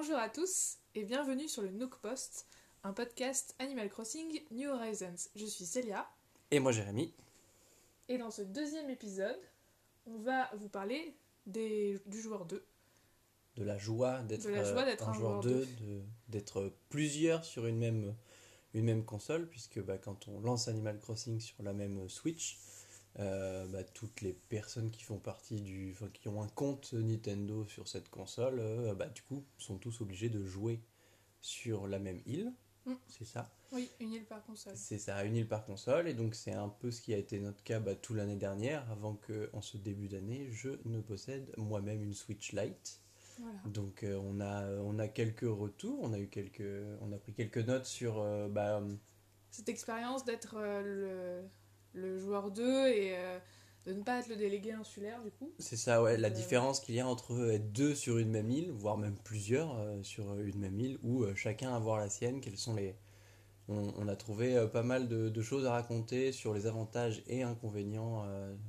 Bonjour à tous et bienvenue sur le Nook Post, un podcast Animal Crossing New Horizons. Je suis Célia Et moi Jérémy. et dans ce deuxième épisode, on va vous parler des, du joueur 2. De la joie d'être d'être un, un joueur joueur 2, de- d'être plusieurs sur une même, une même console, puisque bah, quand on lance Animal Crossing sur la même Switch, euh, bah, toutes les personnes qui font partie du. enfin, qui ont un compte Nintendo sur cette console, euh, bah, du coup, sont tous obligés de jouer sur la même île. Mm. C'est ça? Oui, une île par console. C'est ça, une île par console, et donc c'est un peu ce qui a été notre cas bah, tout l'année dernière, avant que, en ce début d'année, je ne possède moi-même une Switch Lite. Voilà. Donc euh, on, a, on a quelques retours, on a eu quelques, on a pris quelques notes sur bah, Cette expérience d'être le, le joueur 2 et euh, de ne pas être le délégué insulaire du coup. c'est ça ouais, la Euh, différence qu'il y a entre être deux sur une même île, voire même plusieurs euh, sur une même île, ou euh, chacun avoir la sienne. Quels sont les, on, on a trouvé pas mal de, de choses à raconter sur les avantages et inconvénients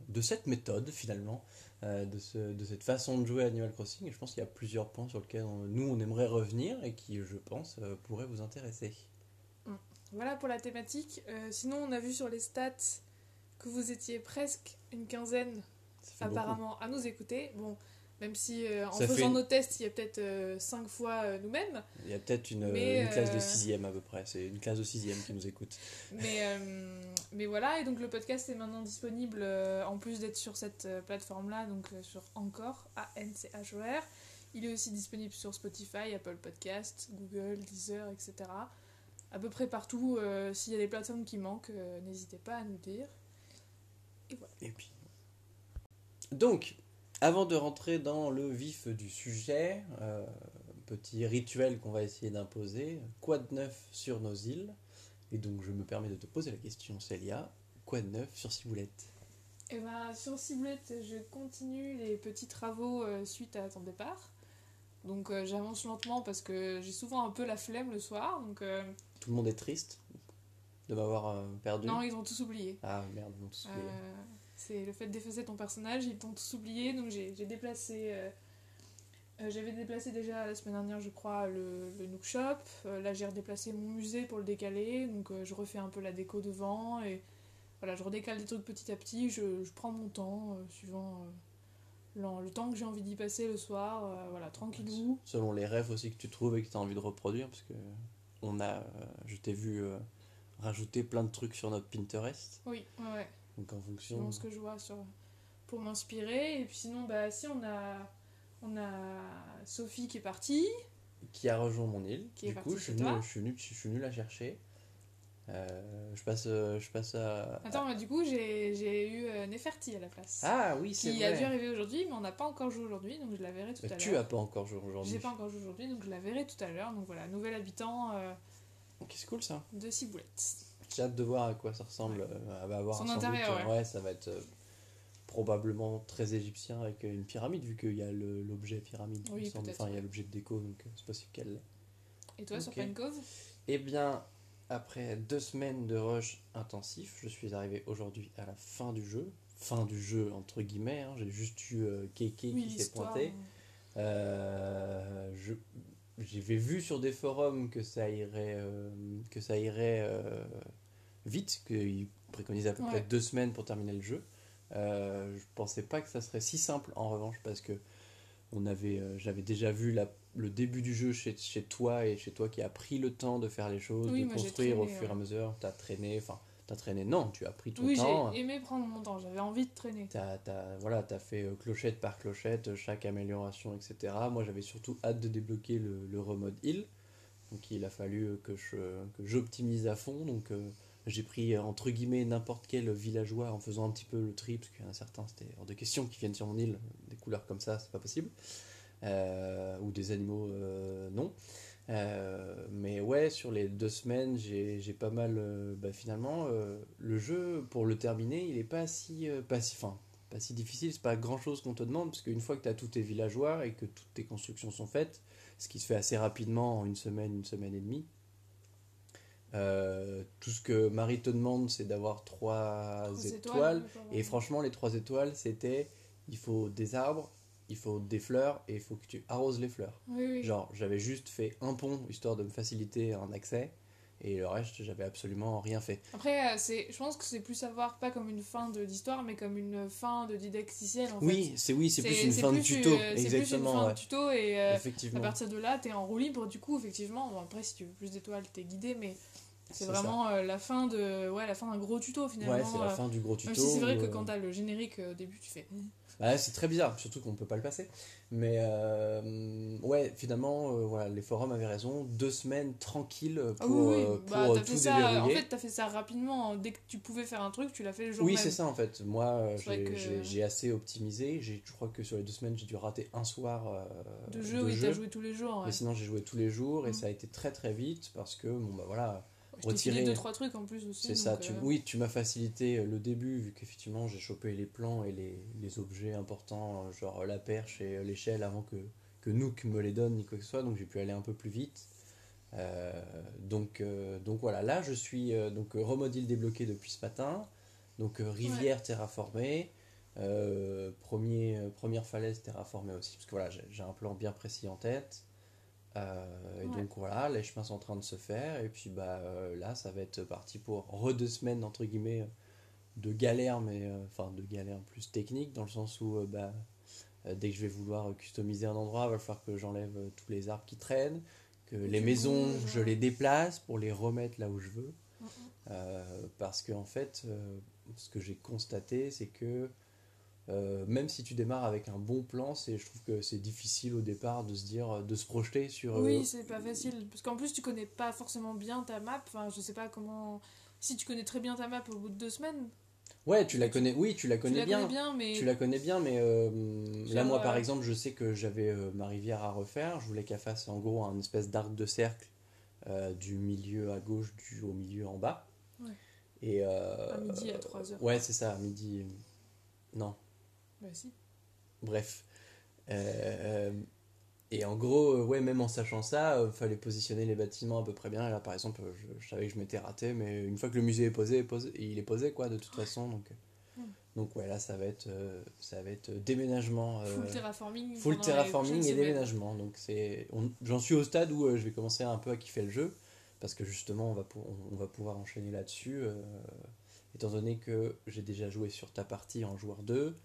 de cette méthode finalement, de, ce, de cette façon de jouer à Animal Crossing. Et je pense qu'il y a plusieurs points sur lesquels on- nous on aimerait revenir et qui je pense pourraient vous intéresser. Voilà pour la thématique. Sinon, on a vu sur les stats que vous étiez presque une quinzaine beaucoup. apparemment à nous écouter. Bon, même si euh, en Ça faisant une- nos tests, il y a peut-être 5 fois euh, nous-mêmes. Il y a peut-être une, Mais, une classe de euh, sixième à peu près. C'est une classe de sixième qui nous écoute. Mais, euh, mais voilà, et donc le podcast est maintenant disponible euh, en plus d'être sur cette euh, plateforme-là, donc euh, sur Encore, A-N-C-H-O-R. Il est aussi disponible sur Spotify, Apple Podcast, Google, Deezer, etc. À peu près partout. euh, S'il y a des plateformes qui manquent, euh, n'hésitez pas à nous dire. Et puis. Donc, avant de rentrer dans le vif du sujet, euh, petit rituel qu'on va essayer d'imposer. Quoi de neuf sur nos îles? Et donc, je me permets de te poser la question, Célia. Quoi de neuf sur Ciboulette? Et ben, sur Ciblette, je continue les petits travaux euh, suite à ton départ. Donc euh, j'avance lentement parce que j'ai souvent un peu la flemme le soir. Donc Tout le monde est triste? De m'avoir euh, perdu non, ils ont tous oublié. Ah merde, ils m'ont tous oublié. Euh, c'est le fait d'effacer ton personnage, ils t'ont tous oublié, donc j'ai déplacé. euh, euh, J'avais déplacé déjà la semaine dernière, je crois, le, le Nook Shop. Là, j'ai redéplacé mon musée pour le décaler, donc je refais un peu la déco devant et voilà, je redécale des trucs petit à petit. Je, je prends mon temps, suivant le temps que j'ai envie d'y passer le soir, euh, voilà, tranquillou. Selon les rêves aussi que tu trouves et que tu as envie de reproduire, parce que on a, euh, je t'ai vu euh, rajouter plein de trucs sur notre Pinterest. Oui, ouais. Donc en fonction. Selon ce que je vois sur, pour m'inspirer. Et puis sinon, bah, si on a, on a Sophie qui est partie. qui a rejoint mon île. Qui du coup, je suis, venu, je, suis venu, je suis venu la chercher. Euh, je, passe, euh, je passe à. Attends, bah, du coup, j'ai eu euh, Neferti à la place. Ah oui, c'est qui a dû vrai. arriver aujourd'hui, mais on n'a pas encore joué aujourd'hui, donc je la verrai tout Mais à tu l'heure. as pas encore joué aujourd'hui. J'ai pas encore joué aujourd'hui, donc je la verrai tout à l'heure. Donc voilà, nouvel habitant euh, Ok, c'est cool ça. de Ciboulette. J'ai hâte de voir à quoi ça ressemble. euh, Elle va avoir Son intérieur, euh, ça va être euh, probablement très égyptien avec euh, une pyramide, vu qu'il y a l'objet pyramide. il Oui, semble. peut-être, Enfin, il y a ouais. l'objet de déco, donc euh, c'est possible qu'elle l'ait. Et toi, sur. Pine Cove Eh bien, après deux semaines de rush intensif, je suis arrivé aujourd'hui à la fin du jeu. Fin du jeu, entre guillemets. hein. J'ai juste eu euh, Keke Oui, qui s'est pointé. Euh, je j'avais vu sur des forums que ça irait euh, que ça irait euh, vite qu'ils préconisaient à peu près deux semaines pour terminer le jeu. Euh, je pensais pas que ça serait si simple en revanche parce que on avait euh, j'avais déjà vu la, le début du jeu chez, chez toi et chez toi qui a pris le temps de faire les choses Oui, de construire au fur et à mesure. T'as traîné enfin t'as traîné non tu as pris ton Oui, temps j'ai aimé prendre mon temps, j'avais envie de traîner. T'as, voilà, t'as fait euh, clochette par clochette, euh, chaque amélioration, etc. Moi, j'avais surtout hâte de débloquer le, le remode heal. Donc, il a fallu euh, que, je, que j'optimise à fond. Donc, euh, j'ai pris, entre guillemets, n'importe quel villageois en faisant un petit peu le tri, parce qu'il y en a certains, c'était hors de question qu'ils viennent sur mon île. Des couleurs comme ça, c'est pas possible. Euh, ou des animaux, euh, non. Euh, mais ouais, sur les deux semaines, j'ai j'ai pas mal. euh, bah, finalement, euh, le jeu, pour le terminer, il est pas si. pas si fin, pas si difficile, c'est pas grand chose qu'on te demande, parce qu'une fois que tu as tous tes villageois et que toutes tes constructions sont faites, ce qui se fait assez rapidement en une semaine, une semaine et demie, tout ce que Marie te demande, c'est d'avoir trois Trois étoiles. étoiles, Et franchement, les trois étoiles, c'était il faut des arbres, il faut des fleurs et il faut que tu arroses les fleurs. Oui, oui. Genre, j'avais juste fait un pont histoire de me faciliter un accès et le reste, j'avais absolument rien fait. Après, euh, c'est, je pense que c'est plus savoir pas comme une fin de l'histoire, mais comme une fin de didacticienne. En Oui, fait. c'est oui, c'est plus une c'est fin de tuto, euh, C'est plus une exactement. fin ouais. de tuto et euh, à partir de là, t'es en roue libre. Du coup, effectivement, bon, après, si tu veux plus d'étoiles, t'es guidé, mais c'est C'est vraiment euh, la fin de, ouais, la fin d'un gros tuto finalement. Ouais, c'est la fin du gros tuto. Même si c'est vrai que quand t'as le générique au début, tu fais. Bah, c'est très bizarre, surtout qu'on peut pas le passer. Mais euh, ouais, finalement, euh, voilà, les forums avaient raison. Deux semaines tranquilles Ah pour, oui, oui, euh, bah, pour t'as euh, fait tout ça. En fait, t'as fait ça rapidement. Dès que tu pouvais faire un truc, tu l'as fait le jour oui, même. c'est ça en fait. Moi, euh, j'ai que- assez optimisé. J'ai- Je crois que sur les deux semaines, j'ai dû rater un soir euh, De jeu, oui, t'as joué tous les jours. Ouais. Mais sinon, j'ai joué tous les jours et Mm. ça a été très très vite parce que, bon, bah voilà, retirer- deux trois trucs en plus aussi. c'est ça. Tu, euh, oui, tu m'as facilité euh, le début vu qu'effectivement, j'ai chopé les plans et les, les objets importants, euh, genre la perche et l'échelle avant que, que Nook me les donne ni quoi que ce soit, donc j'ai pu aller un peu plus vite. Euh, donc, euh, donc voilà, là je suis euh, donc euh, Remodil débloqué depuis ce matin, donc rivière terraformée, premier, première falaise terraformée aussi, parce que voilà, j'ai un plan bien précis en tête. Euh, et Ouais. donc voilà, les chemins sont en train de se faire, et puis bah euh, là ça va être parti pour re deux semaines entre guillemets de galère, mais euh, enfin de galère plus technique, dans le sens où euh, bah, euh, dès que je vais vouloir customiser un endroit, il va falloir que j'enlève euh, tous les arbres qui traînent, que les maisons, je les déplace pour les remettre là où je veux. Mm, mm. Euh, parce que en fait, euh, ce que j'ai constaté, c'est que euh, même si tu démarres avec un bon plan, c'est, je trouve que c'est difficile au départ de se dire, de se projeter sur. euh, Oui, c'est pas facile. Parce qu'en plus, tu connais pas forcément bien ta map. Enfin, je sais pas comment. Si tu connais très bien ta map au bout de deux semaines, Ouais, tu la connais. Oui, tu la tu connais la bien. connais bien, mais. Tu la connais bien, mais euh, là, moi, par euh, exemple, je sais que j'avais ma rivière à refaire. Je voulais qu'elle fasse en gros un espèce d'arc de cercle du milieu à gauche du, au milieu en bas. Ouais. Et, À midi, à 3 heures. Ouais, c'est ça, à midi. Non, Bah si. bref. Euh, et en gros, euh, ouais, même en sachant ça, il fallait positionner les bâtiments à peu près bien. Et là, par exemple, je, je savais que je m'étais raté, mais une fois que le musée est posé, posé- il est posé, quoi, de toute façon. Donc, euh, Mm. donc ouais, là, ça va être, euh, ça va être déménagement. euh, Full terraforming. Full terraforming et déménagement. Donc c'est, j'en suis au stade où euh, je vais commencer un peu à kiffer le jeu parce que justement on va, on va pouvoir enchaîner là-dessus. euh, étant donné que j'ai déjà joué sur ta partie en joueur 2,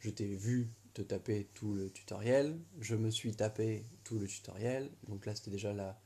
je t'ai vu te taper tout le tutoriel, je me suis tapé tout le tutoriel. Donc là c'était déjà la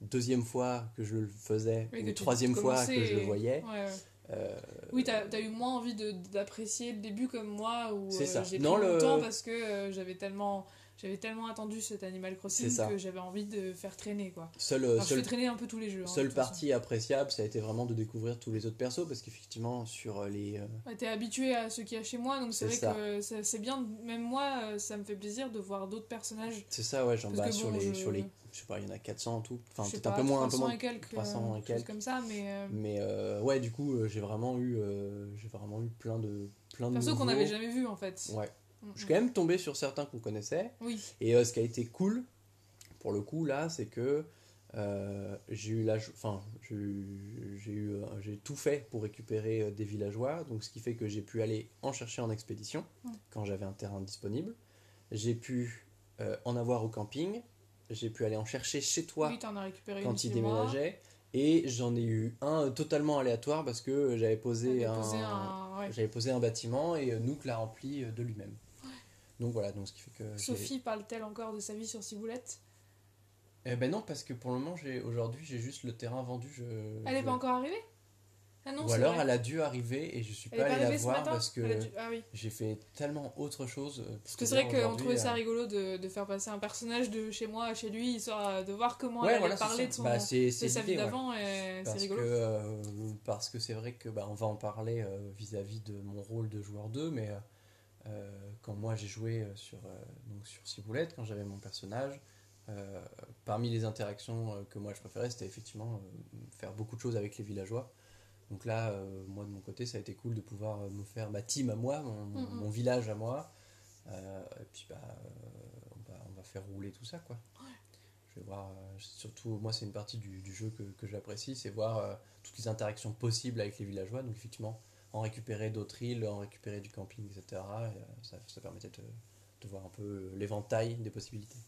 deuxième fois que je le faisais Oui, ou troisième fois que je le voyais. Ouais, ouais. Euh, Oui, t'as as eu moins envie d'apprécier le début comme moi, où euh, j'ai pris Non, le- temps parce que euh, j'avais tellement, j'avais tellement attendu cet Animal Crossing que j'avais envie de faire traîner. quoi. seul, Alors, je seul fais traîner un peu tous les jeux. hein, Seule façon. partie appréciable, ça a été vraiment de découvrir tous les autres persos parce qu'effectivement, sur les. euh, T'es habitué à ce qu'il y a chez moi, donc c'est vrai ça. que c'est c'est bien, même moi, euh, ça me fait plaisir de voir d'autres personnages. C'est ça, ouais, genre bah, sur, les, je- sur les. Je sais pas, il y en a 400 en tout. Enfin, peut-être un peu moins, un peu 300 moins. et quelques, 300 euh, et quelques. comme ça, mais euh, Mais euh, ouais, du coup, euh, j'ai vraiment eu, euh, j'ai vraiment eu plein de, plein de perso qu'on n'avait jamais vu en fait. Ouais. Je suis quand même tombé sur certains qu'on connaissait. Oui, Et euh, ce qui a été cool, pour le coup, là, c'est que euh, j'ai eu la, enfin, j'ai eu- j'ai euh, j'ai tout fait pour récupérer euh, des villageois, donc ce qui fait que j'ai pu aller en chercher en expédition Mm. quand j'avais un terrain disponible. J'ai pu euh, en avoir au camping. J'ai pu aller en chercher chez toi oui, t'en as récupéré une quand il déménageait. Et j'en ai eu un totalement aléatoire parce que j'avais posé, un, posé un- ouais. j'avais posé un bâtiment et Nook l'a rempli de lui-même. Donc voilà, donc ce qui fait que Sophie parle-t-elle encore de sa vie sur Ciboulette? Eh ben non, parce que pour le moment, j'ai aujourd'hui, j'ai juste le terrain vendu. Je, Elle est je- pas encore arrivée? Ah non, Ou alors vrai. elle a dû arriver et je suis Elle pas allé la voir parce que dû- Ah oui. j'ai fait tellement autre chose. euh, Parce que c'est vrai qu'on trouvait ça euh, rigolo de, de faire passer un personnage de chez moi à chez lui, histoire de voir comment Ouais, elle voilà, allait parler de, son, Bah, de sa vie ouais. d'avant, et c'est Parce que rigolo. euh, parce que c'est vrai que bah, on va en parler euh, vis-à-vis de mon rôle de joueur 2, mais euh, quand moi j'ai joué euh, sur euh, donc sur Ciboulette, quand j'avais mon personnage, euh, parmi les interactions euh, que moi je préférais, c'était effectivement euh, faire beaucoup de choses avec les villageois. Donc là, euh, moi de mon côté, ça a été cool de pouvoir euh, me faire ma team à moi, mon, village à moi, Euh, et puis bah euh, on, va, on va faire rouler tout ça quoi. Je vais voir, euh, surtout moi c'est une partie du, du jeu que, que j'apprécie, c'est voir euh, toutes les interactions possibles avec les villageois. Donc effectivement, en récupérer d'autres îles, en récupérer du camping, etc. et, euh, ça, permettait de, voir un peu l'éventail des possibilités.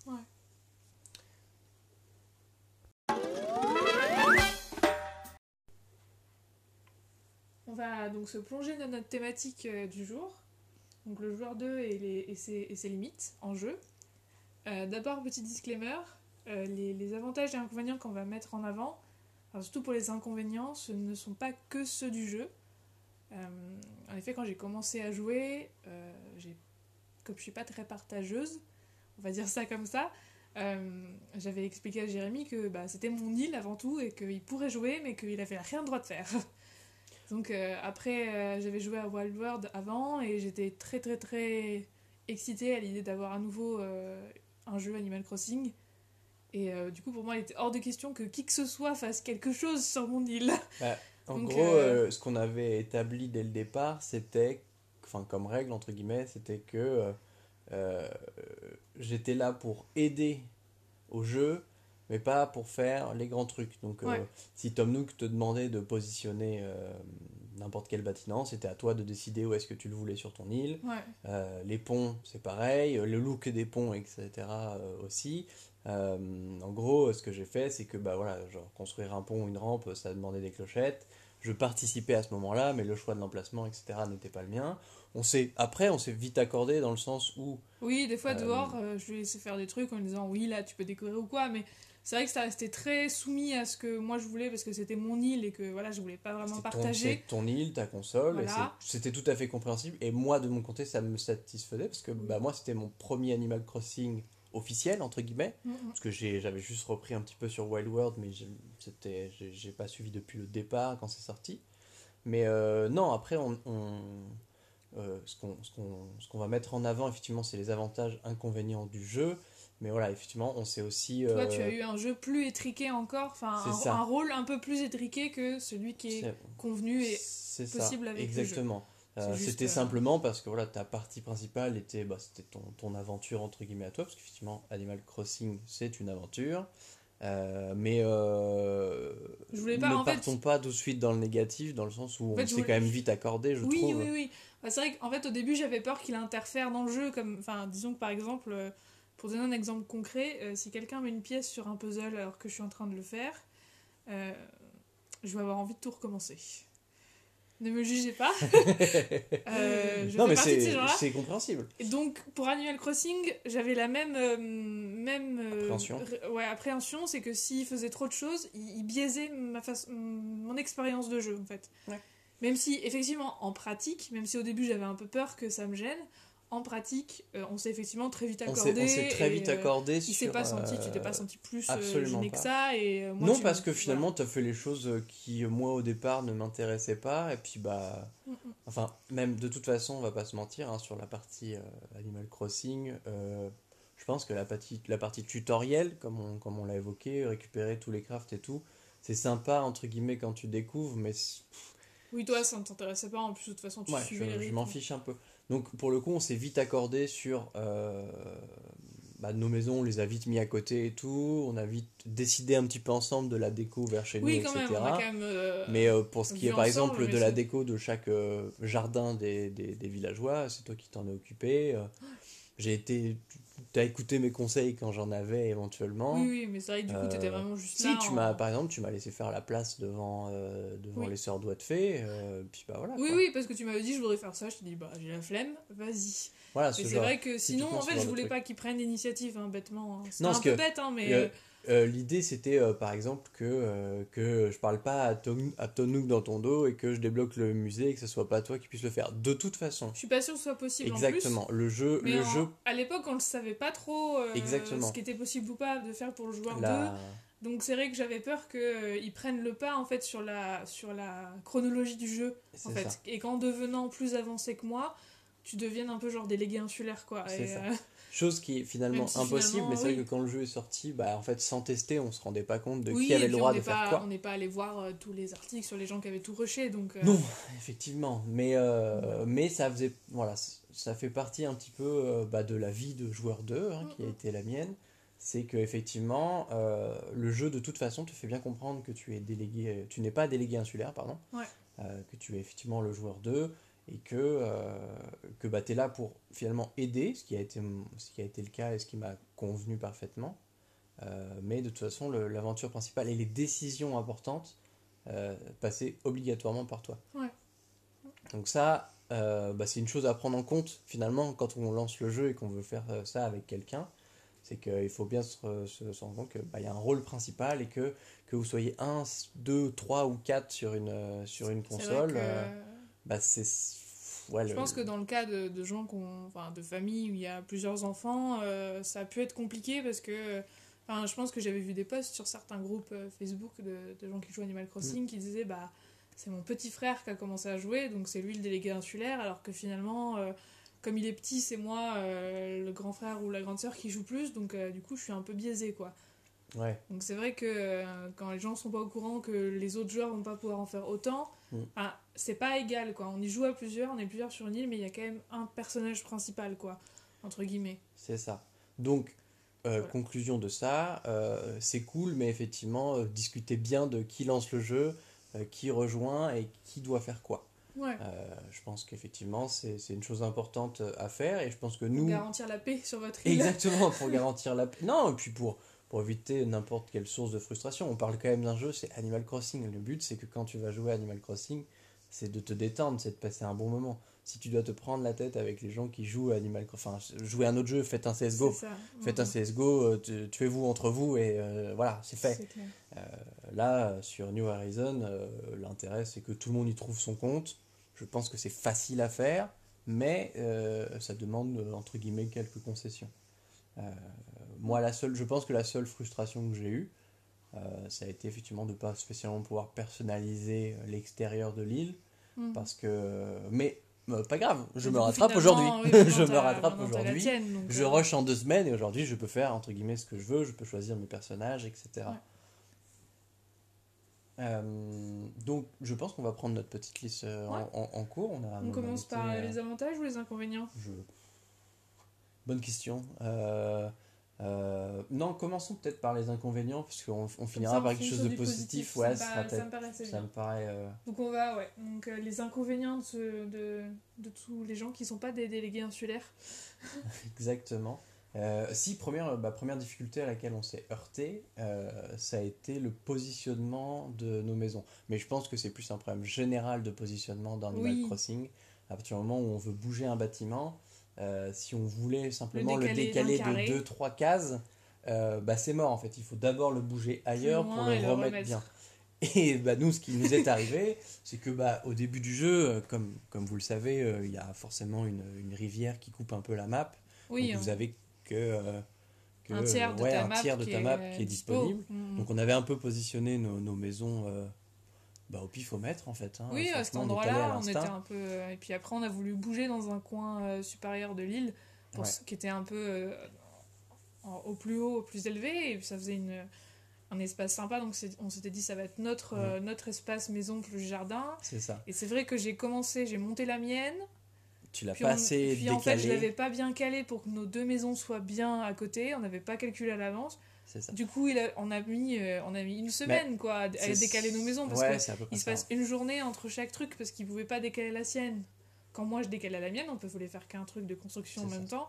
On va donc se plonger dans notre thématique euh, du jour, donc le joueur 2 et, ses, limites en jeu. Euh, D'abord, petit disclaimer, euh, les, avantages et inconvénients qu'on va mettre en avant, surtout pour les inconvénients, ce ne sont pas que ceux du jeu. Euh, en effet, quand j'ai commencé à jouer, euh, comme je suis pas très partageuse, on va dire ça comme ça, euh, j'avais expliqué à Jérémy que bah, c'était mon île avant tout et qu'il pourrait jouer, mais qu'il avait rien droit de faire. Donc après, j'avais joué à Wild World avant et j'étais très très très excitée à l'idée d'avoir à nouveau un jeu Animal Crossing. Et du coup, pour moi, il était hors de question que qui que ce soit fasse quelque chose sur mon île. En Donc, gros, euh, euh, ce qu'on avait établi dès le départ, c'était, enfin comme règle entre guillemets, c'était que euh, j'étais là pour aider au jeu, mais pas pour faire les grands trucs. Donc, euh, si Tom Nook te demandait de positionner euh, n'importe quel bâtiment, c'était à toi de décider où est-ce que tu le voulais sur ton île. Ouais. Euh, les ponts, c'est pareil. Le look des ponts, etc. aussi. En gros, ce que j'ai fait, c'est que bah voilà, genre construire un pont ou une rampe, ça demandait des clochettes. Je participais à ce moment-là, mais le choix de l'emplacement, etc. n'était pas le mien. On s'est après, on s'est vite accordé dans le sens où Oui, des fois Euh, dehors, euh, je lui laissais faire des trucs en lui disant oui, là tu peux découvrir ou quoi, mais c'est vrai que ça restait très soumis à ce que moi je voulais parce que c'était mon île et que voilà, je voulais pas vraiment ton, partager. c'est ton île, ta console, Voilà. c'était tout à fait compréhensible. Et moi, de mon côté, ça me satisfaisait parce que bah, moi, c'était mon premier Animal Crossing officiel, entre guillemets. Mm, mm. Parce que j'avais juste repris un petit peu sur Wild World, mais c'était- j'ai pas suivi depuis le départ quand c'est sorti. Mais euh, non, après, on, on- euh, ce qu'on ce qu'on va mettre en avant, effectivement, c'est les avantages, inconvénients du jeu. Mais voilà, effectivement, on sait aussi. Toi, euh, tu as eu un jeu plus étriqué encore, enfin un, rôle un peu plus étriqué que celui qui est convenu et possible ça, avec le jeu. exactement. Euh, C'était euh, simplement parce que voilà, ta partie principale était bah, c'était ton, ton aventure entre guillemets à toi, parce qu'effectivement, Animal Crossing, c'est une aventure. Euh, mais euh, Je voulais pas, ne en fait- partons pas tout de suite dans le négatif, dans le sens où En on fait, s'est voulais- quand même vite accordé, je oui, trouve. oui, oui. Bah, c'est vrai qu'en fait, au début, j'avais peur qu'il interfère dans le jeu. Comme, disons que par exemple, euh, pour donner un exemple concret, euh, si quelqu'un met une pièce sur un puzzle alors que je suis en train de le faire, euh, je vais avoir envie de tout recommencer. Ne me jugez pas. Euh, je non, mais c'est compréhensible. Et donc, pour Animal Crossing, j'avais la même. euh, même Appréhension. ré- ouais, appréhension, c'est que s'il faisait trop de choses, il, il biaisait ma mon expérience de jeu, en fait. Ouais. Même si, effectivement, en pratique, même si au début j'avais un peu peur que ça me gêne, en pratique, euh, on s'est effectivement très vite accordé. on s'est très vite euh, accordé Il s'est sur, pas senti, tu t'es euh, pas senti plus euh, gêné que ça. Et, euh, moi, non, parce que voilà. finalement, tu as fait les choses qui, euh, moi, au départ, ne m'intéressaient pas. Et puis, bah. Mm, mm. Enfin, même de toute façon, on va pas se mentir, hein, sur la partie euh, Animal Crossing, euh, je pense que la partie, la partie tutoriel, comme on, comme on l'a évoqué, récupérer tous les crafts et tout, c'est sympa, entre guillemets, quand tu découvres, mais Oui, toi, ça ne t'intéressait pas. En plus, de toute façon, tu ouais, suivais je, je m'en fiche un peu. Donc, pour le coup, on s'est vite accordé sur euh, bah, nos maisons, on les a vite mis à côté et tout, on a vite décidé un petit peu ensemble de la déco vers chez Oui, nous, quand etc. même, on a quand même. euh, Mais euh, pour ce qui est par ensemble, exemple de la déco de chaque jardin des, des, des villageois, c'est toi qui t'en es occupé. euh, J'ai été. T'as écouté mes conseils quand j'en avais éventuellement. Oui, oui, mais c'est vrai que du coup, t'étais Euh, vraiment juste Si, là. tu en- m'as, par exemple, tu m'as laissé faire la place devant, euh, devant Oui. les sœurs doigts de fée, euh, puis bah voilà. Oui, quoi. oui, parce que tu m'avais dit je voudrais faire ça, je t'ai dit bah j'ai la flemme, vas-y. Voilà, Mais c'est vrai que sinon, en fait, je voulais pas qu'ils prennent l'initiative, hein, bêtement. hein. Non, un peu que, bête, hein, mais. Euh, L'idée c'était euh, par exemple que, euh, que je parle pas à ton, à dans ton dos et que je débloque le musée et que ce soit pas toi qui puisse le faire. De toute façon, Je suis pas sûre que ce soit possible exactement. Le jeu. Mais le en- jeu à l'époque, on le savait pas trop Exactement. ce qui était possible ou pas de faire pour le joueur la- 2. Donc c'est vrai que j'avais peur qu'ils prennent le pas en fait sur la, sur la chronologie du jeu. En fait. ça. Et qu'en devenant plus avancé que moi, tu deviennes un peu genre délégué insulaire quoi. C'est ça. Chose qui est finalement si impossible, finalement, mais c'est vrai que quand le jeu est sorti, bah, en fait, sans tester, on se rendait pas compte de oui, qui avait le droit on de n'est faire pas, quoi. On n'est pas allé voir euh, tous les articles sur les gens qui avaient tout rushé, donc. euh, Non, effectivement, mais, euh, mais ça faisait, voilà, ça fait partie un petit peu bah, de la vie de joueur 2, hein, qui a été la mienne. C'est que effectivement, le jeu de toute façon te fait bien comprendre que tu es délégué, tu n'es pas délégué insulaire, pardon, Ouais. que tu es effectivement le joueur 2 et que, euh, que bah, tu es là pour finalement aider, ce qui, a été, ce qui a été le cas et ce qui m'a convenu parfaitement. Euh, mais de toute façon, l'aventure principale et les décisions importantes euh, passaient obligatoirement par toi. Ouais. Donc ça, bah, c'est une chose à prendre en compte finalement quand on lance le jeu et qu'on veut faire ça avec quelqu'un. C'est qu'il faut bien se, rendre compte qu'il bah, y a un rôle principal et que, que vous soyez 1, 2, 3 ou 4 sur une, sur une console, bah, c'est je pense que dans le cas de, de gens, enfin, de familles où il y a plusieurs enfants, euh, ça peut être compliqué parce que. Enfin, je pense que j'avais vu des posts sur certains groupes euh, Facebook de, de, gens qui jouent Animal Crossing mm. qui disaient bah c'est mon petit frère qui a commencé à jouer donc c'est lui le délégué insulaire alors que finalement euh, comme il est petit c'est moi le grand frère ou la grande sœur qui joue plus donc du coup je suis un peu biaisé quoi. Ouais. Donc c'est vrai que quand les gens sont pas au courant que les autres joueurs vont pas pouvoir en faire autant, mm c'est pas égal quoi. On y joue à plusieurs, on est plusieurs sur une île, mais il y a quand même un personnage principal quoi, entre guillemets. C'est ça. Donc, euh, conclusion de ça, euh, c'est cool, mais effectivement, euh, discutez bien de qui lance le jeu, qui rejoint et qui doit faire quoi. Ouais. je pense qu'effectivement, c'est une chose importante à faire et je pense que nous. Pour garantir la paix sur votre île. Exactement, pour garantir la paix. Non, et puis pour, pour éviter n'importe quelle source de frustration. On parle quand même d'un jeu, c'est Animal Crossing. Le but, c'est que quand tu vas jouer à Animal Crossing, c'est de te détendre, c'est de passer un bon moment. Si tu dois te prendre la tête avec les gens qui jouent à Animal Crossing, enfin, jouer à un autre jeu, faites un CSGO. Faites un CSGO, euh, tuez-vous entre vous et euh, voilà, c'est fait. Euh, là, sur New Horizon, l'intérêt c'est que tout le monde y trouve son compte. Je pense que c'est facile à faire, mais ça demande entre guillemets quelques concessions. Moi, la seule, je pense que la seule frustration que j'ai eue, euh, ça a été effectivement de ne pas spécialement pouvoir personnaliser l'extérieur de l'île. Mhm. Parce que. Mais euh, pas grave, je me rattrape aujourd'hui. je me rattrape aujourd'hui. Je euh. rush en deux semaines et aujourd'hui je peux faire entre guillemets ce que je veux, je peux choisir mes personnages, etc. donc je pense qu'on va prendre notre petite liste en, cours. On, on commence par les avantages ou les inconvénients? Bonne question. Euh, non, commençons peut-être par les inconvénients, puisqu'on on finira par quelque chose de positif. ouais, ça, me paraît, ça me paraît euh, Donc on va, ouais. Donc euh, les inconvénients de, de, de, tous les gens qui ne sont pas des délégués insulaires. Exactement. si, première, bah, première difficulté à laquelle on s'est heurté, ça a été le positionnement de nos maisons. Mais je pense que c'est plus un problème général de positionnement dans Animal Crossing. À partir du moment où on veut bouger un bâtiment, euh, si on voulait simplement le décaler, de 2-3 cases, euh, bah c'est mort en fait. Il faut d'abord le bouger ailleurs pour le remettre, bien. Et bah, nous, ce qui nous est arrivé, c'est que bah, au début du jeu, euh, comme, comme vous le savez, il y a forcément une, une, rivière qui coupe un peu la map. Oui, vous avez que, que un tiers de, ta, map de ta map qui est, disponible. Mm. Donc on avait un peu positionné nos, nos maisons bah, au pifomètre en fait. Hein. Oui, à cet endroit-là, on, était un peu. Euh, et puis après, on a voulu bouger dans un coin euh, supérieur de l'île, qui était un peu euh, au plus haut, au plus élevé, et ça faisait une, un espace sympa. Donc on s'était dit, ça va être notre, notre espace maison plus jardin. C'est ça. Et c'est vrai que j'ai commencé, j'ai monté la mienne. Tu l'as pas assez Puis en fait, je l'avais pas bien calé pour que nos deux maisons soient bien à côté. On n'avait pas calculé à l'avance. Du coup, il on, a mis, euh, on a mis une semaine quoi, à, décaler nos maisons. Parce qu'il se passe une journée entre chaque truc parce qu'il ne pouvait pas décaler la sienne. Quand moi je décalais la mienne, on ne voulait faire qu'un truc de construction en même temps.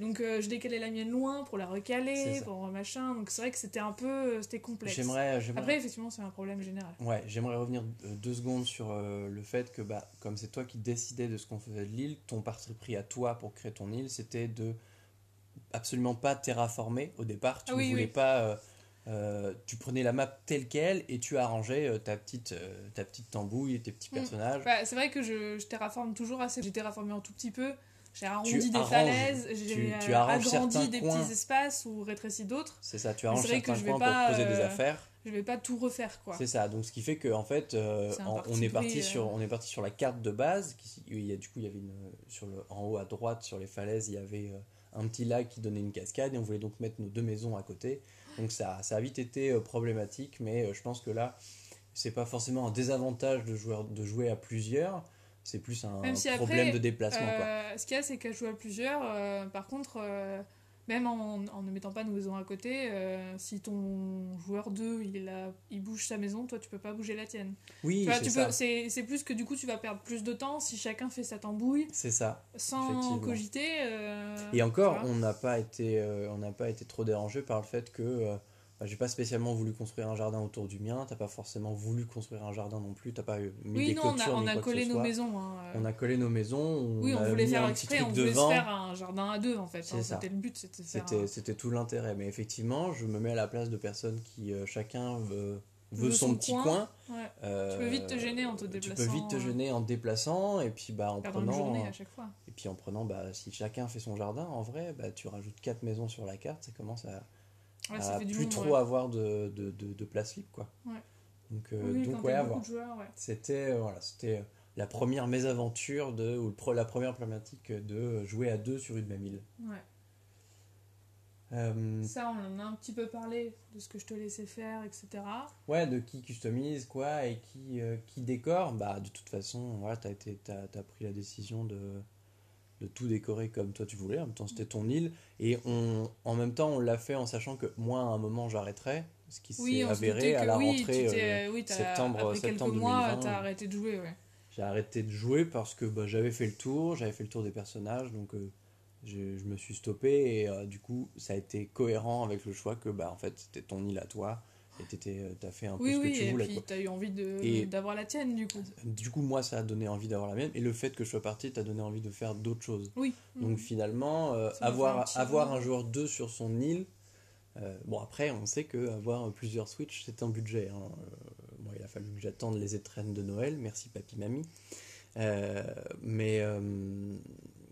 Donc euh, je décalais la mienne loin pour la recaler, pour machin. Donc c'est vrai que c'était un peu euh, c'était complexe. J'aimerais, Après effectivement c'est un problème général. Ouais, j'aimerais revenir deux secondes sur le fait que bah comme c'est toi qui décidais de ce qu'on faisait de l'île, ton parti pris à toi pour créer ton île, c'était de absolument pas terraformé au départ. Tu ne voulais pas. Euh, euh, tu prenais la map telle qu'elle et tu arrangeais euh, ta petite ta petite tambouille et tes petits mm. personnages. Bah, c'est vrai que je, je, terraforme toujours assez. J'ai terraformé un tout petit peu. J'ai arrondi des falaises, j'ai agrandi des petits espaces ou rétréci d'autres. C'est ça, tu arranges certains coins pas, pour poser des affaires. Je vais pas tout refaire quoi. C'est ça, donc ce qui fait qu'en en fait, on, est parti sur, on est parti sur la carte de base. Qui, il y a, du coup, il y avait une, sur le, en haut à droite sur les falaises, il y avait un petit lac qui donnait une cascade et on voulait donc mettre nos deux maisons à côté. Donc ça, ça a vite été euh, problématique, mais euh, je pense que là, c'est pas forcément un désavantage de jouer, de jouer à plusieurs, c'est plus un problème de déplacement. Euh, ce qu'il y a, c'est qu'à jouer à plusieurs, par contre, même en, en ne mettant pas nos maisons à côté, euh, si ton joueur 2 il, là, il bouge sa maison, toi tu peux pas bouger la tienne. Oui, c'est plus que du coup tu vas perdre plus de temps si chacun fait sa tambouille C'est ça. sans cogiter. euh, Et encore, on n'a pas été, euh, on n'a pas été trop dérangé par le fait que bah, j'ai pas spécialement voulu construire un jardin autour du mien. T'as pas forcément voulu construire un jardin non plus. T'as pas euh, mis Oui, des non, on clôtures a, on ni a quoi que collé ce nos soit. maisons. hein, euh. On a collé nos maisons. Oui, on voulait faire un petit exprès, on voulait se faire un jardin à deux en fait. Hein. C'était le but, c'était C'était, un- c'était tout l'intérêt. Mais effectivement, je me mets à la place de personnes qui euh, chacun veut, veut son, son petit coin. coin. Ouais. Euh, peux vite te gêner en te Tu peux déplaçant, vite te euh, gêner en te déplaçant et puis bah en une prenant journée à chaque fois. et puis en prenant bah si chacun fait son jardin en vrai bah tu rajoutes quatre maisons sur la carte ça commence à, Ouais, ça à fait du plus monde, trop ouais. avoir de, de, de, de place libre quoi. Ouais. Donc euh, Oui, donc ouais. C'était euh, voilà c'était euh, la première mésaventure de ou le la première problématique de jouer à deux sur une même île. Euh, Ça, on en a un petit peu parlé de ce que je te laissais faire, etc. Ouais, de qui customise quoi et qui, euh, qui décore. Bah, de toute façon, voilà, t'as, été, t'as pris la décision de, de tout décorer comme toi tu voulais. En même temps, c'était ton île. Et on, en même temps, on l'a fait en sachant que moi, à un moment, j'arrêterais. Ce qui Oui, s'est avéré à la oui, rentrée. euh, oui, septembre- après septembre quelques mois, 2020. t'as arrêté de jouer, ouais. j'ai arrêté de jouer parce que bah, j'avais fait le tour, j'avais fait le tour des personnages. Donc, euh, je, je me suis stoppé. Et euh, du coup, ça a été cohérent avec le choix que, bah, en fait, c'était ton île à toi. Et euh, t'as fait un peu Oui, ce que oui, tu et voulais. puis quoi. t'as eu envie Et- d'avoir la tienne, du coup. Du coup, moi, ça a donné envie d'avoir la mienne. Et le fait que je sois parti t'a donné envie de faire d'autres choses. Oui. Donc finalement, euh, fait un avoir, avoir un joueur 2 sur son île, euh, bon après, on sait que avoir plusieurs Switch, c'est un budget. hein. Euh, bon, il a fallu que j'attende les étrennes de Noël. Merci papy, mamie. Mais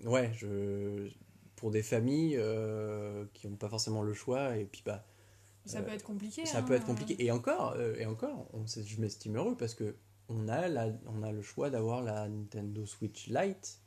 ouais, je, pour des familles qui n'ont pas forcément le choix, et puis bah, Ça Euh, peut être compliqué. ça hein. peut être compliqué. Et encore, euh, et encore on, je m'estime heureux parce que on a, la, on a le choix d'avoir la Nintendo Switch Lite,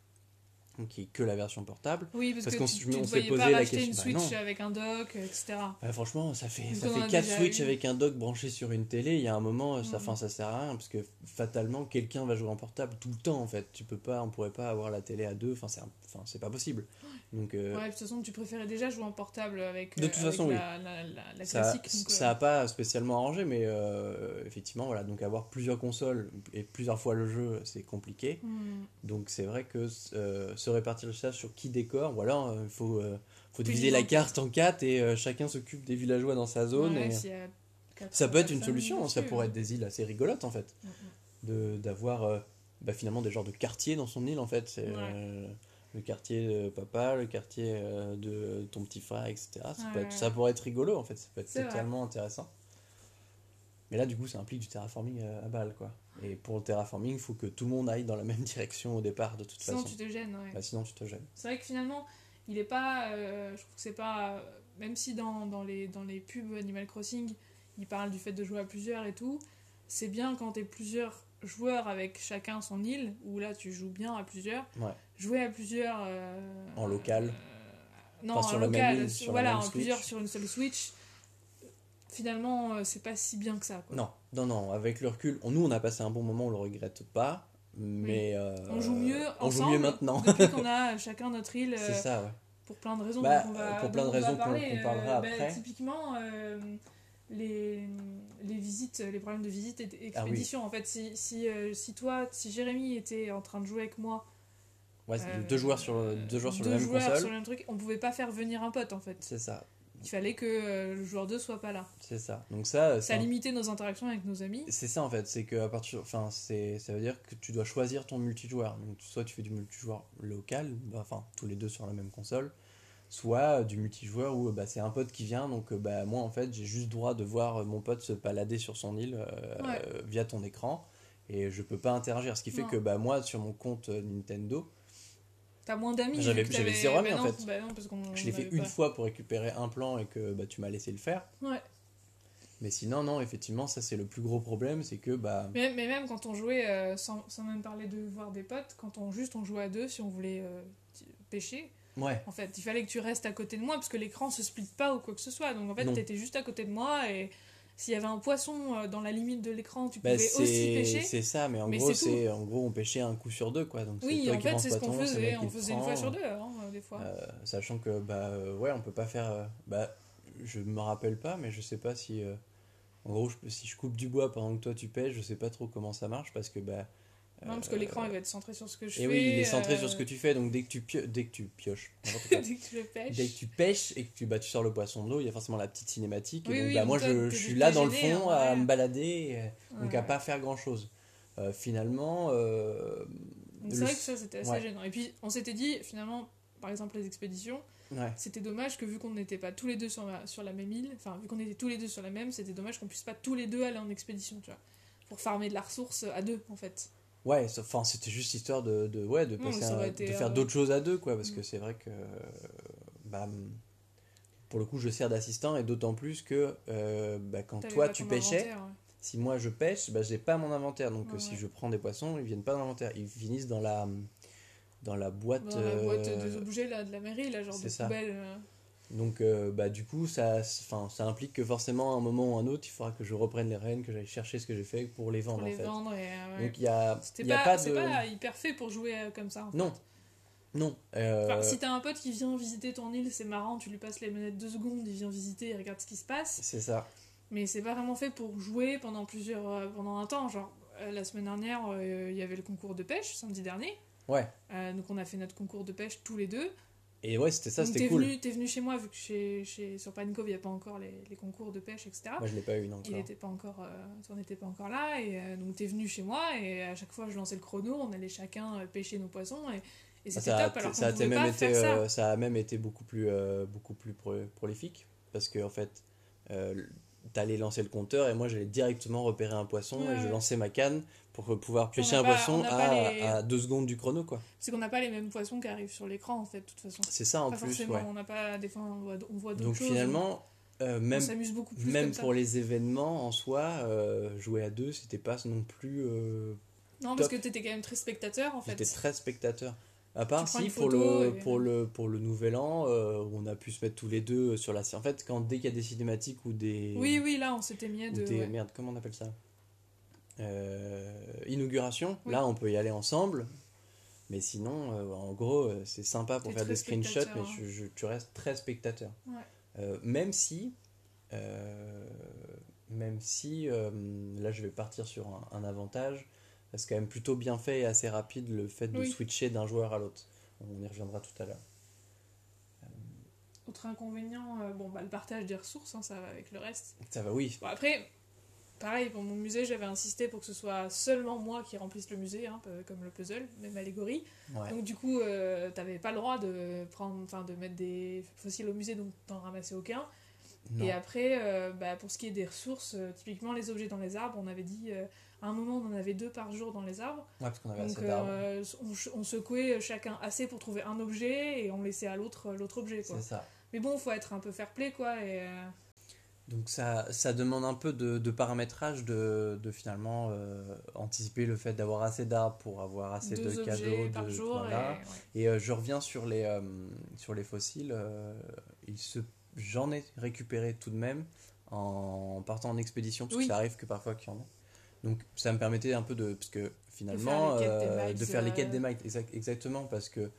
qui est que la version portable. Oui, parce, Parce que tu, on ne s'est posé pas la question. une Bah Switch avec un dock, etc. Euh, franchement, ça fait, ça on fait a 4 déjà Switch eu. avec un dock branché sur une télé. Il y a un moment, ça, Mhm. fin, ça sert à rien parce que fatalement, quelqu'un va jouer en portable tout le temps en fait. Tu peux pas, on pourrait pas avoir la télé à deux. Enfin, c'est, un- enfin, c'est pas possible. Donc, euh, Ouais, de toute façon, tu préférais déjà jouer en portable avec, De euh, toute avec façon, oui. la, la, la, la ça, classique. donc, euh, pas spécialement arrangé, mais euh, effectivement, voilà. Donc avoir plusieurs consoles et plusieurs fois le jeu, c'est compliqué. hmm. Donc c'est vrai que euh, se répartir ça sur qui décore, ou alors il faut, euh, faut diviser la carte en quatre et euh, chacun s'occupe des villageois dans sa zone. Ouais, et- Ça peut être une solution, ça pourrait ouais. être des îles assez rigolotes en fait, Mm, mm. de d'avoir euh, bah, finalement des genres de quartiers dans son île en fait. Ouais. euh, le quartier de papa, le quartier euh, de ton petit frère, etc. Ça, peut Ouais, être- ouais. ça pourrait être rigolo en fait, ça peut être vrai. totalement intéressant. Mais là du coup ça implique du terraforming euh, à balle quoi. Et pour le terraforming, il faut que tout le monde aille dans la même direction au départ de toute Sinon, façon. tu te gênes, ouais. Bah, sinon tu te gênes. C'est vrai que finalement, il est pas. euh, je trouve que c'est pas. euh, Même si dans, dans, les, dans les pubs Animal Crossing, il parle du fait de jouer à plusieurs et tout, c'est bien quand t'es plusieurs joueurs avec chacun son île, où là tu joues bien à plusieurs. Ouais. Jouer à plusieurs. euh, En local. non, Enfin, en sur local. île, sur- voilà, en Switch. plusieurs sur une seule Switch. Finalement, euh, c'est pas si bien que ça. Quoi. Non, non, non, avec le recul, on- nous on a passé un bon moment, on le regrette pas, mais euh, On joue mieux on joue mieux maintenant. depuis qu'on a chacun notre île. C'est euh, ça, ouais. pour plein de raisons Bah, on va, pour plein de raisons qu'on- qu'on parlera euh, bah, après. typiquement euh, les, les visites les problèmes de visite et Ah d'expédition en fait si, si, euh, si toi si Jérémy était en train de jouer avec moi Ouais, euh, deux joueurs sur, le- deux joueurs sur deux la même joueurs console. sur le même truc on pouvait pas faire venir un pote en fait C'est ça, il fallait que euh, le joueur 2 soit pas là c'est ça. Donc ça, ça c'est a limité nos interactions avec nos amis c'est ça en fait, c'est que à partir, enfin, c'est, ça veut dire que tu dois choisir ton multijoueur. Donc soit tu fais du multijoueur local, bah, enfin tous les deux sur la même console, soit du multijoueur où bah, c'est un pote qui vient, donc euh, bah, moi en fait j'ai juste droit de voir euh, mon pote se balader sur son île euh, Ouais. euh, via ton écran et je peux pas interagir. Ce qui fait que bah, moi sur mon compte euh, Nintendo, t'as moins d'amis J'avais- zéro ami, bah en non, fait. bah non, je l'ai fait une pas. fois pour récupérer un plan et que bah, tu m'as laissé le faire. ouais Mais sinon, non, effectivement, ça c'est le plus gros problème, c'est que bah. Mais, mais même quand on jouait, euh, sans, sans même parler de voir des potes, quand on juste on jouait à deux, si on voulait euh, pêcher, Ouais, en fait, il fallait que tu restes à côté de moi parce que l'écran se split pas ou quoi que ce soit. Donc en fait, t'étais juste à côté de moi et s'il y avait un poisson euh, dans la limite de l'écran, tu Bah, pouvais aussi pêcher. c'est ça, mais en Mais gros, c'est en gros on pêchait un coup sur deux quoi. Donc Oui, toi en qui fait, c'est ce qu'on faisait. On faisait une fois sur deux, hein, euh, des fois. Euh, sachant que bah ouais, on peut pas faire. bah, je me rappelle pas, mais je sais pas si. euh, en gros, je si je coupe du bois pendant que toi tu pêches, je sais pas trop comment ça marche parce que bah. Non, parce que l'écran, il va être centré sur ce que je Et fais. oui, il est centré euh, sur ce que tu fais, donc dès que tu, pio- dès que tu pioches. Dès que tu le pêches. dès que tu pêches et que tu, bah, tu sors le poisson de l'eau, il y a forcément la petite cinématique. et donc, oui, bah, moi, je, suis là dans le fond hein, à ouais. me balader, euh, donc à Ouais. pas faire grand chose. finalement, euh, Donc C'est le- vrai que ça, c'était assez ouais. gênant. Et puis, on s'était dit, finalement, par exemple, les expéditions, ouais. c'était dommage que vu qu'on n'était pas tous les deux sur la, sur la même île, enfin, vu qu'on était tous les deux sur la même, c'était dommage qu'on puisse pas tous les deux aller en expédition, tu vois. Pour farmer de la ressource à deux, en fait. Ouais, enfin, c'était juste histoire de, de, ouais, de, passer un- faire euh, d'autres choses à deux, quoi, parce Mm. que c'est vrai que, bah, pour le coup, je sers d'assistant, et d'autant plus que euh, bah, quand toi tu pêchais, ouais. si moi je pêche, bah, j'ai pas mon inventaire, donc Ouais, si ouais. je prends des poissons, ils viennent pas dans l'inventaire, ils finissent dans la, dans la boîte. Dans la boîte euh, des objets là, de la mairie, là, genre c'est de ça. poubelle. euh. Donc, euh, bah, du coup, ça, ça implique que forcément, à un moment ou un autre, il faudra que je reprenne les rênes, que j'aille chercher ce que j'ai fait pour les vendre, pour les en fait. vendre. Et, euh. Donc, il y a, y a pas, pas c'est de. pas hyper fait pour jouer euh, comme ça. en fait. Non. Non. euh, Enfin, si t'as un pote qui vient visiter ton île, c'est marrant, tu lui passes les manettes deux secondes, il vient visiter, il regarde ce qui se passe. C'est ça. Mais c'est pas vraiment fait pour jouer pendant plusieurs, pendant un temps. Genre, la semaine dernière, il y avait le concours de pêche, samedi dernier. Ouais. Donc on a fait notre concours de pêche tous les deux. Et ouais, c'était ça, c'était cool. venu, t'es venu chez moi, vu que chez, chez, sur Panicove, il n'y a pas encore les, les concours de pêche, etc. Moi, je l'ai pas eu, non. Il n'était pas encore, euh, on n'était pas encore là, et euh, donc t'es venu chez moi, et à chaque fois je lançais le chrono, on allait chacun euh, pêcher nos poissons, et, et Ah, c'était top, alors ça, a même été, ça. euh, ça a même été beaucoup plus, beaucoup plus pro- prolifique parce que en fait, t'allais lancer le compteur et moi j'allais directement repérer un poisson Ouais, et je lançais ma canne pour pouvoir pêcher un pas- poisson à, les- à deux secondes du chrono quoi. C'est qu'on n'a pas les mêmes poissons qui arrivent sur l'écran, en fait, de toute façon. C'est ça en Pas plus, ouais. on n'a pas, des fois on voit, on voit d'autres Donc choses. finalement, euh, même, s'amuse beaucoup plus même pour les événements en soi, euh, jouer à deux, c'était pas non plus. euh, Non, parce que t'étais quand même très spectateur, en fait. J'étais très spectateur. À part si pour le, et- pour, le, pour le nouvel an, euh, on a pu se mettre tous les deux sur la. En fait, quand, dès qu'il y a des cinématiques ou des. Oui, oui, là, on s'était mis à deux. des- ouais. Merde, comment on appelle ça? Euh, Inauguration, Oui. là on peut y aller ensemble. Mais sinon, euh, en gros, c'est sympa pour faire des screenshots, mais hein. je- je- tu restes très spectateur. Ouais. Même si, même si, là je vais partir sur un, un avantage, c'est quand même plutôt bien fait et assez rapide le fait de Oui. switcher d'un joueur à l'autre. On y reviendra tout à l'heure. Autre inconvénient, euh, bon, bah, le partage des ressources, hein, ça va avec le reste. Ça va, oui. Bon, après, pareil, pour mon musée, j'avais insisté pour que ce soit seulement moi qui remplisse le musée, hein, comme le puzzle, même allégorie. Ouais. Donc, du coup, euh, t'avais pas le droit de, prendre, enfin, de mettre des fossiles au musée, donc t'en ramassais aucun. Non. Et après, euh, bah, pour ce qui est des ressources, euh, typiquement les objets dans les arbres, on avait dit, euh, à un moment, on en avait deux par jour dans les arbres. Ouais, parce qu'on avait Donc, assez d'arbres. euh, on, secouait chacun assez pour trouver un objet et on laissait à l'autre l'autre objet. C'est ça. Mais bon, faut être un peu fair play, quoi. Et, euh, Donc ça, ça demande un peu de, de paramétrage de, de finalement euh, anticiper le fait d'avoir assez d'arbres pour avoir assez deux de cadeaux. par de, jour. voilà. et- ouais. Et euh, je reviens sur les, euh, sur les fossiles. euh, j'en ai récupéré tout de même en partant en expédition, parce Oui. que ça arrive que parfois qu'il y en a. Donc ça me permettait un peu de... Parce que finalement, les quêtes des euh, mites, de faire les quêtes euh, des mites, exact- exactement, parce que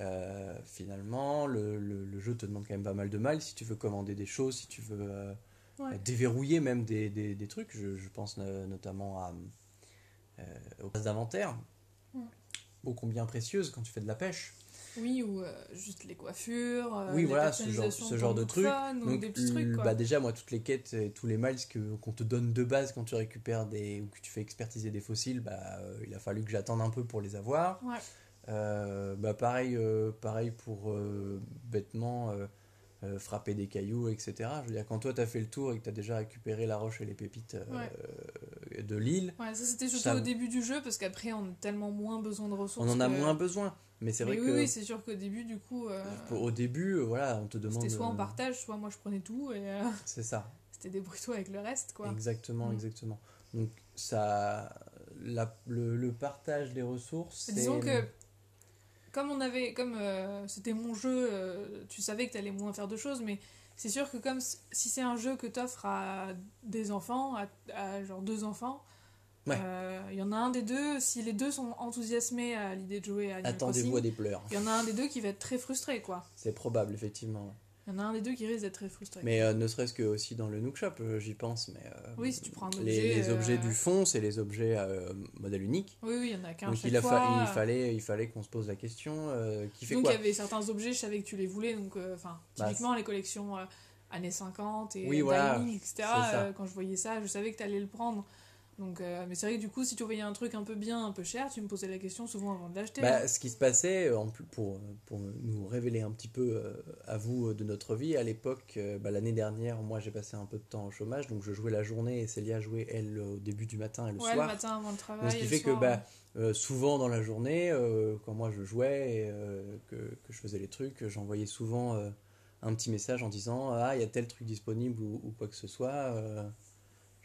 euh, finalement, le, le- le jeu te demande quand même pas mal de miles si tu veux commander des choses, si tu veux euh, Ouais. déverrouiller même des, des, des trucs. Je, je pense no- notamment à, euh, aux places d'inventaire, Ouais. ô combien précieuses quand tu fais de la pêche. Oui, ou euh, juste les coiffures. euh, Oui, les voilà, ce genre- ce genre de trucs. Donc, des petits trucs, l- quoi. bah déjà, moi, toutes les quêtes et tous les miles qu'on te donne de base quand tu récupères des. ou que tu fais expertiser des fossiles, bah, euh, il a fallu que j'attende un peu pour les avoir. Ouais. Bah, pareil, pareil pour bêtement frapper des cailloux, etc. Je veux dire, quand toi, tu as fait le tour et que tu as déjà récupéré la roche et les pépites Ouais. de l'île, Ouais, ça c'était surtout Ça- au début du jeu, parce qu'après on a tellement moins besoin de ressources. on en a que- moins besoin. Mais c'est vrai oui, que oui, c'est sûr qu'au début, du coup, euh, au début, euh, voilà, on te demande. c'était soit en euh, partage, soit moi je prenais tout, et euh, C'est ça. c'était débrouille-toi avec le reste, quoi. Exactement, Mm. exactement. Donc ça, la- le, le partage des ressources. Disons que comme on avait, comme euh, c'était mon jeu, tu savais que t'allais moins faire de choses, mais c'est sûr que comme si c'est un jeu que t'offres à des enfants, à, à genre deux enfants, Ouais. euh, il y en a un des deux, si les deux sont enthousiasmés à l'idée de jouer à Animal Attendez-vous à des pleurs. il y en a un des deux qui va être très frustré, quoi. C'est probable, effectivement. Il y en a un des deux qui risque d'être très frustré. Mais euh, ne serait-ce que aussi dans le Nook Shop, euh, j'y pense. Mais, euh, Oui, si tu prends un les, objet, les objets du fond, c'est les objets euh, modèle unique. Oui, oui, il y en a qu'un Donc chaque il, a fois. il fallait, il fallait qu'on se pose la question qui fait donc il quoi y avait certains objets, je savais que tu les voulais, donc Bah, typiquement les collections années 50 et Oui, voilà, Dining, etc. euh, quand je voyais ça, je savais que tu allais le prendre. Donc, euh, mais c'est vrai que du coup, si tu voyais un truc un peu bien, un peu cher, tu me posais la question souvent avant de l'acheter. Bah, hein. ce qui se passait, euh, en plus, pour, pour nous révéler un petit peu euh, à vous euh, de notre vie, à l'époque, euh, bah, l'année dernière, moi j'ai passé un peu de temps au chômage, donc je jouais la journée et Célia jouait elle au début du matin et le ouais, le soir. matin avant le travail. Donc, ce qui le fait que bah, euh, souvent dans la journée, euh, quand moi je jouais et euh, que, que je faisais les trucs, j'envoyais souvent euh, un petit message en disant Ah, il y a tel truc disponible ou, ou quoi que ce soit.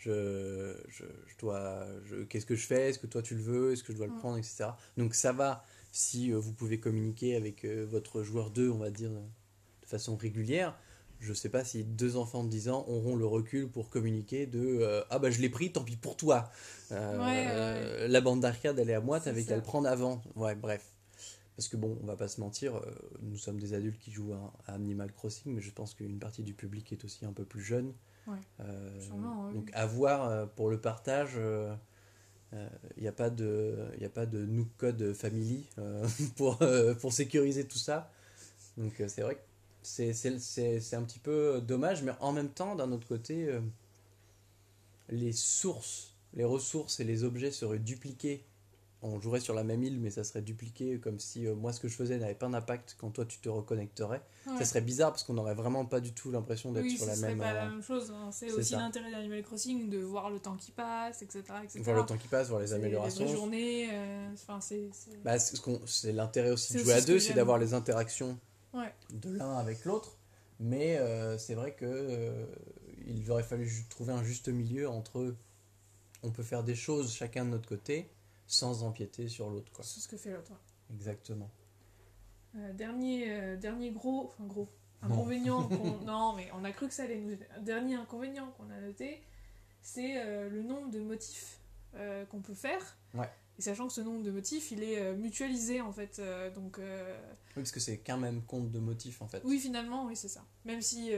Je, je, je dois, qu'est-ce que je fais? Est-ce que toi tu le veux? Est-ce que je dois le Mm. prendre? Etc. Donc ça va si euh, vous pouvez communiquer avec euh, votre joueur 2, on va dire, de façon régulière. Je sais pas si deux enfants de 10 ans auront le recul pour communiquer de euh, Ah bah je l'ai pris, tant pis pour toi. Euh, Ouais, ouais, La bande d'arcade elle est à moi, t'avais qu'à le prendre avant. Ouais, bref. Parce que bon, on va pas se mentir, nous sommes des adultes qui jouent à, à Animal Crossing, mais je pense qu'une partie du public est aussi un peu plus jeune. Ouais. Euh, Sûrement, oui. Donc à voir euh, pour le partage, il n'y a pas de, y a pas de Nook Code Family euh, pour, euh, pour sécuriser tout ça. Donc euh, c'est vrai que c'est, c'est, c'est, c'est un petit peu dommage, mais en même temps, d'un autre côté, euh, les sources, les ressources et les objets seraient dupliqués. On jouerait sur la même île, mais ça serait dupliqué comme si euh, moi ce que je faisais n'avait pas d'impact quand toi tu te reconnecterais. ouais. Ça serait bizarre parce qu'on n'aurait vraiment pas du tout l'impression d'être oui, sur la même. pas euh, la même chose. hein. C'est aussi l'intérêt d'Animal Crossing de voir le temps qui passe, etc. etc. voir le temps qui passe, voir les améliorations. Les journées, euh, enfin c'est. Bah, c'est ce qu'on- c'est l'intérêt aussi de jouer aussi à deux, c'est d'avoir les interactions Ouais. de l'un avec l'autre. Mais euh, c'est vrai que euh, il aurait fallu trouver un juste milieu entre on peut faire des choses chacun de notre côté sans empiéter sur l'autre. quoi. C'est ce que fait l'autre. Exactement. Euh, dernier, euh, dernier gros, enfin gros, inconvénient, qu'on- non mais on a cru que ça allait nous. Dernier inconvénient qu'on a noté, c'est euh, le nombre de motifs qu'on peut faire. Ouais. Et sachant que ce nombre de motifs, il est mutualisé en fait. donc Oui, parce que c'est qu'un même compte de motifs en fait. oui, finalement, oui, c'est ça. Même si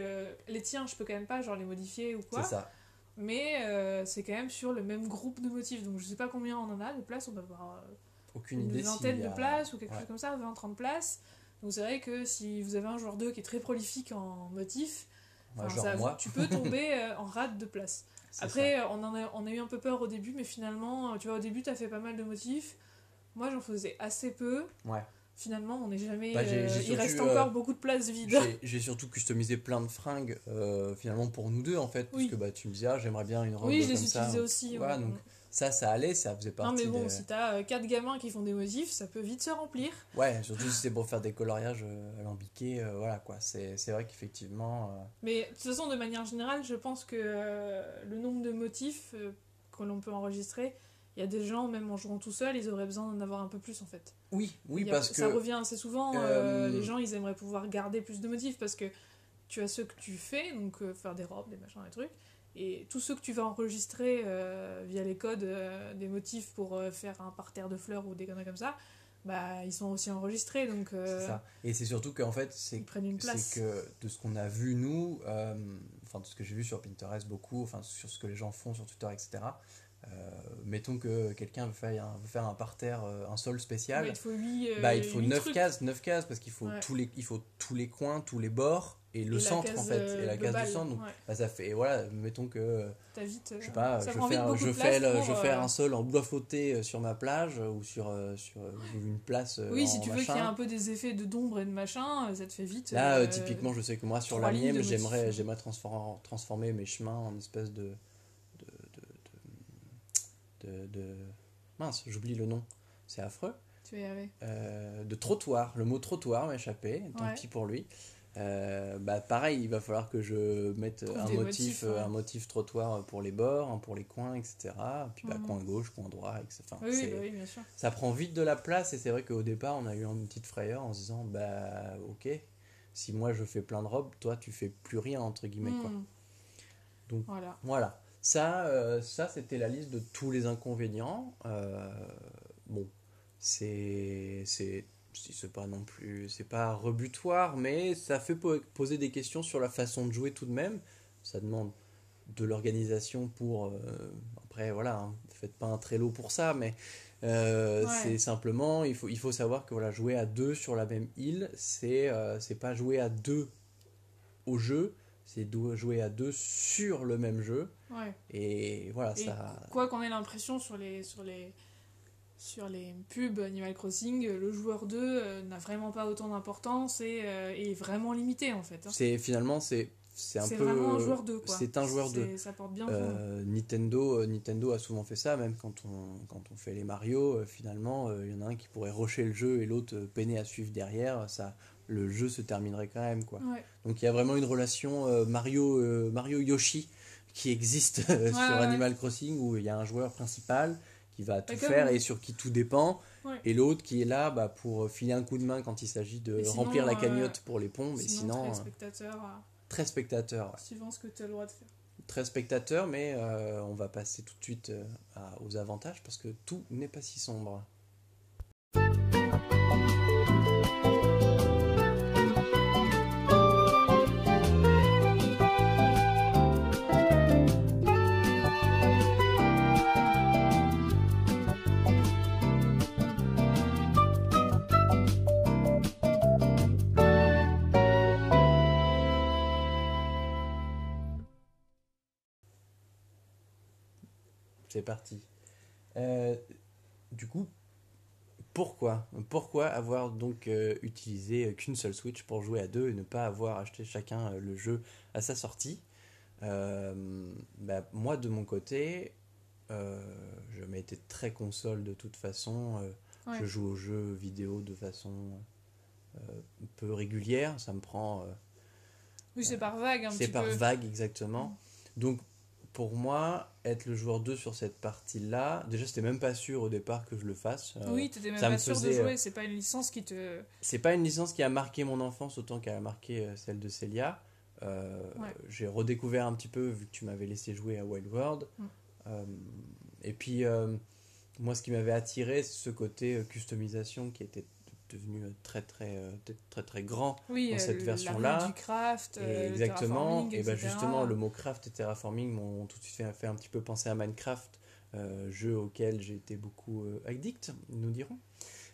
les tiens, je peux quand même pas genre les modifier ou quoi. c'est ça. Mais euh, c'est quand même sur le même groupe de motifs. Donc je sais pas combien on en a de places, on doit avoir euh, Aucune une idée. vingtaine de a- places ou quelque Ouais. chose comme ça, 20-30 places. Donc c'est vrai que si vous avez un joueur 2 qui est très prolifique en motifs, ça- tu peux tomber euh, en rate de place. C'est Après, on, en a, on a eu un peu peur au début, mais finalement, euh, tu vois, au début, tu as fait pas mal de motifs. Moi, j'en faisais assez peu. Ouais. Finalement, on n'est jamais. Bah, euh, il reste euh, encore beaucoup de places vides. J'ai- surtout customisé plein de fringues euh, finalement pour nous deux en fait. Parce Oui. que bah, tu me disais, ah, j'aimerais bien une robe Oui, je comme les utilisais aussi. Voilà, ouais. donc ça, ça allait, ça faisait non, partie mais bon, des- si t'as 4 gamins qui font des motifs, ça peut vite se remplir. Ouais, surtout si c'est pour faire des coloriages alambiqués, voilà quoi. C'est c'est vrai qu'effectivement. Mais de toute façon, de manière générale, je pense que le nombre de motifs que l'on peut enregistrer, il y a des gens, même en jouant tout seul, ils auraient besoin d'en avoir un peu plus en fait. Oui, oui, a- parce ça que. revient assez souvent. euh, euh, les gens, ils aimeraient pouvoir garder plus de motifs parce que tu as ceux que tu fais, donc euh, faire des robes, des machins, des trucs, et tous ceux que tu vas enregistrer via les codes des motifs pour faire un parterre de fleurs ou des conneries comme ça, bah ils sont aussi enregistrés, donc euh, C'est ça. Et c'est surtout qu'en fait, c'est que de ce qu'on a vu nous, euh, enfin de ce que j'ai vu sur Pinterest beaucoup, enfin sur ce que les gens font sur Twitter, etc. euh, mettons que quelqu'un veut faire un, veut faire un parterre, euh, un sol spécial. Ouais, il faut 8, bah, il faut 9 cases, 9 cases parce qu'il faut, Ouais. tous les, il faut tous les coins, tous les bords et le Et centre en fait, euh, et la case du centre. Donc, ouais. bah, ça fait, et voilà, mettons que vite. euh, je sais pas, ça je prend fais, un, beaucoup je de fais, place le- pour, je fais euh, un sol en bois flotté euh, sur ma plage euh, ou sur, euh, sur euh, une place. euh, Oui, en si tu veux qu'il y ait un peu des effets de d'ombre et de machin, euh, ça te fait vite. Là, euh, euh, typiquement, je sais que moi, sur la mienne, j'aimerais, j'aimerais transformer, transformer mes chemins en espèce de, de, mince, j'oublie le nom. C'est affreux. Tu. Euh, de trottoir. Le mot trottoir m'a échappé, tant Ouais. pis pour lui. Euh, bah pareil, il va falloir que je mette Trouve un motif, motifs, euh, ouais. un motif trottoir pour les bords, un pour les coins, etc. Puis bah, Mhm. coin gauche, coin droit, etc. Enfin, Oui, bah oui, bien sûr. ça prend vite de la place et c'est vrai qu'au départ on a eu une petite frayeur en se disant bah ok si moi je fais plein de robes, toi tu fais plus rien, entre guillemets. Quoi. Hmm. Donc, Voilà. Voilà. Ça, euh, ça c'était la liste de tous les inconvénients. Euh, bon, c'est. c'est si c'est pas non plus. C'est pas rebutoire, mais ça fait po- poser des questions sur la façon de jouer tout de même. Ça demande de l'organisation pour. euh, après, voilà, hein, faites pas un Trello pour ça, mais. Ouais. C'est simplement, il faut, il faut savoir que voilà, jouer à deux sur la même île, c'est c'est pas jouer à deux au jeu, c'est jouer à deux sur le même jeu. Ouais. Et voilà, Et ça. quoi qu'on ait l'impression sur les, sur, les, sur les pubs Animal Crossing, le joueur 2 euh, n'a vraiment pas autant d'importance et euh, est vraiment limité en fait. hein. C'est finalement c'est c'est un C'est peu vraiment un joueur 2 quoi. c'est un joueur 2. C'est- Ça porte bien son nom. Euh, Nintendo Nintendo a souvent fait ça même quand on quand on fait les Mario finalement il y en a un qui pourrait rusher le jeu et l'autre peiner à suivre derrière ça le jeu se terminerait quand même quoi. Ouais. Donc il y a vraiment une relation euh, Mario euh, Mario Yoshi qui existe euh, sur ouais. Animal Crossing où il y a un joueur principal qui va tout comme- faire et sur qui tout dépend et l'autre qui est là bah, pour filer un coup de main quand il s'agit de sinon, remplir la cagnotte pour les ponts mais sinon, très spectateur, très spectateur suivant ce que tu as le droit de faire. très spectateur mais on va passer tout de suite à- aux avantages parce que tout n'est pas si sombre Euh, du coup, pourquoi Pourquoi avoir donc euh, utilisé qu'une seule Switch pour jouer à deux et ne pas avoir acheté chacun euh, le jeu à sa sortie? Euh, bah, Moi, de mon côté, euh, je m'étais très console de toute façon. euh, Ouais. Je joue aux jeux vidéo de façon euh, peu régulière. Ça me prend euh, Oui, c'est par vague un c'est par vague, exactement. Donc, pour moi, être le joueur 2 sur cette partie-là, déjà, c'était même pas sûr au départ que je le fasse. Euh, Oui, t'étais même ça pas sûr de jouer, euh, c'est pas une licence qui te. C'est pas une licence qui a marqué mon enfance autant qu'elle a marqué euh, celle de Celia. Euh, Ouais. J'ai redécouvert un petit peu vu que tu m'avais laissé jouer à Wild World. Mm. Euh, et puis, euh, moi, ce qui m'avait attiré, c'est ce côté customisation qui était devenu euh, très, très, euh, très, très grand Oui, dans euh, cette version-là. craft, Et exactement, terraforming, et etc. justement, le mot craft et terraforming m'ont tout de suite fait, fait un petit peu penser à Minecraft, euh, jeu auquel j'ai été beaucoup addict, nous dirons.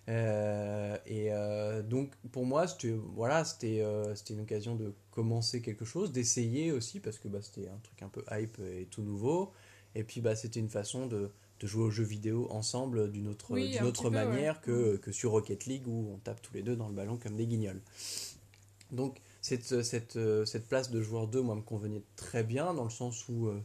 Euh, et euh, donc pour moi, c'était voilà, c'était euh, c'était une occasion de commencer quelque chose, d'essayer aussi parce que bah, c'était un truc un peu hype et tout nouveau. Et puis bah, c'était une façon de, de jouer aux jeux vidéo ensemble d'une autre, Oui, d'une un autre peu, manière ouais. que, que sur Rocket League où on tape tous les deux dans le ballon comme des guignols. Donc cette, cette, euh, cette place de joueur 2, moi, me convenait très bien dans le sens où euh,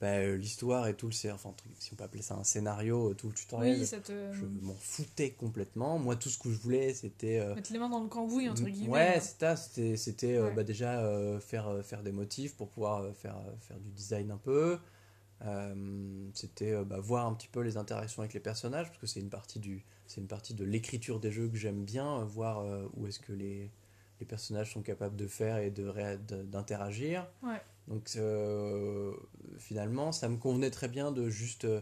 bah, euh, l'histoire et tout le enfin, si on peut appeler ça un scénario, euh, tout le tutoriel, Oui, te. je m'en foutais complètement. Moi, tout ce que je voulais, c'était euh, Mettre les mains dans le cambouis, entre guillemets. Ouais, hein. c'était c'était euh, Ouais. bah, déjà euh, faire euh, faire des motifs pour pouvoir euh, faire euh, faire du design un peu. Euh, c'était euh, bah, voir un petit peu les interactions avec les personnages parce que c'est une partie du c'est une partie de l'écriture des jeux que j'aime bien euh, voir où est-ce que les les personnages sont capables de faire et de d'interagir. Ouais. Donc euh, finalement, ça me convenait très bien de juste euh,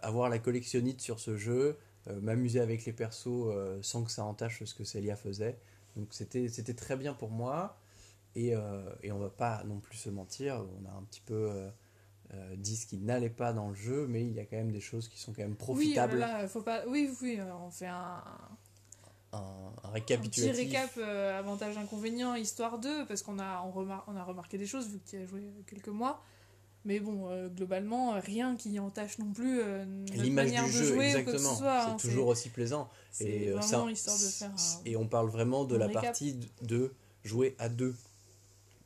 avoir la collectionnite sur ce jeu, euh, m'amuser avec les persos sans que ça entache ce que Celia faisait. Donc c'était c'était très bien pour moi. Et, et on va pas non plus se mentir, on a un petit peu euh, euh, dit ce qui n'allait pas dans le jeu, mais il y a quand même des choses qui sont quand même Oui, profitables. voilà, faut pas... oui, oui, on fait un, Un, un un petit récapitulatif. récap euh, avantages inconvénients histoire 2 parce qu'on a on, remar- on a remarqué des choses vu que tu as joué quelques mois mais bon euh, globalement rien qui entache non plus euh, L'image du de jeu, jouer exactement. soit, hein, c'est toujours aussi plaisant. Et, vraiment ça- histoire de faire un... Et on parle vraiment de la récap. partie de jouer à deux.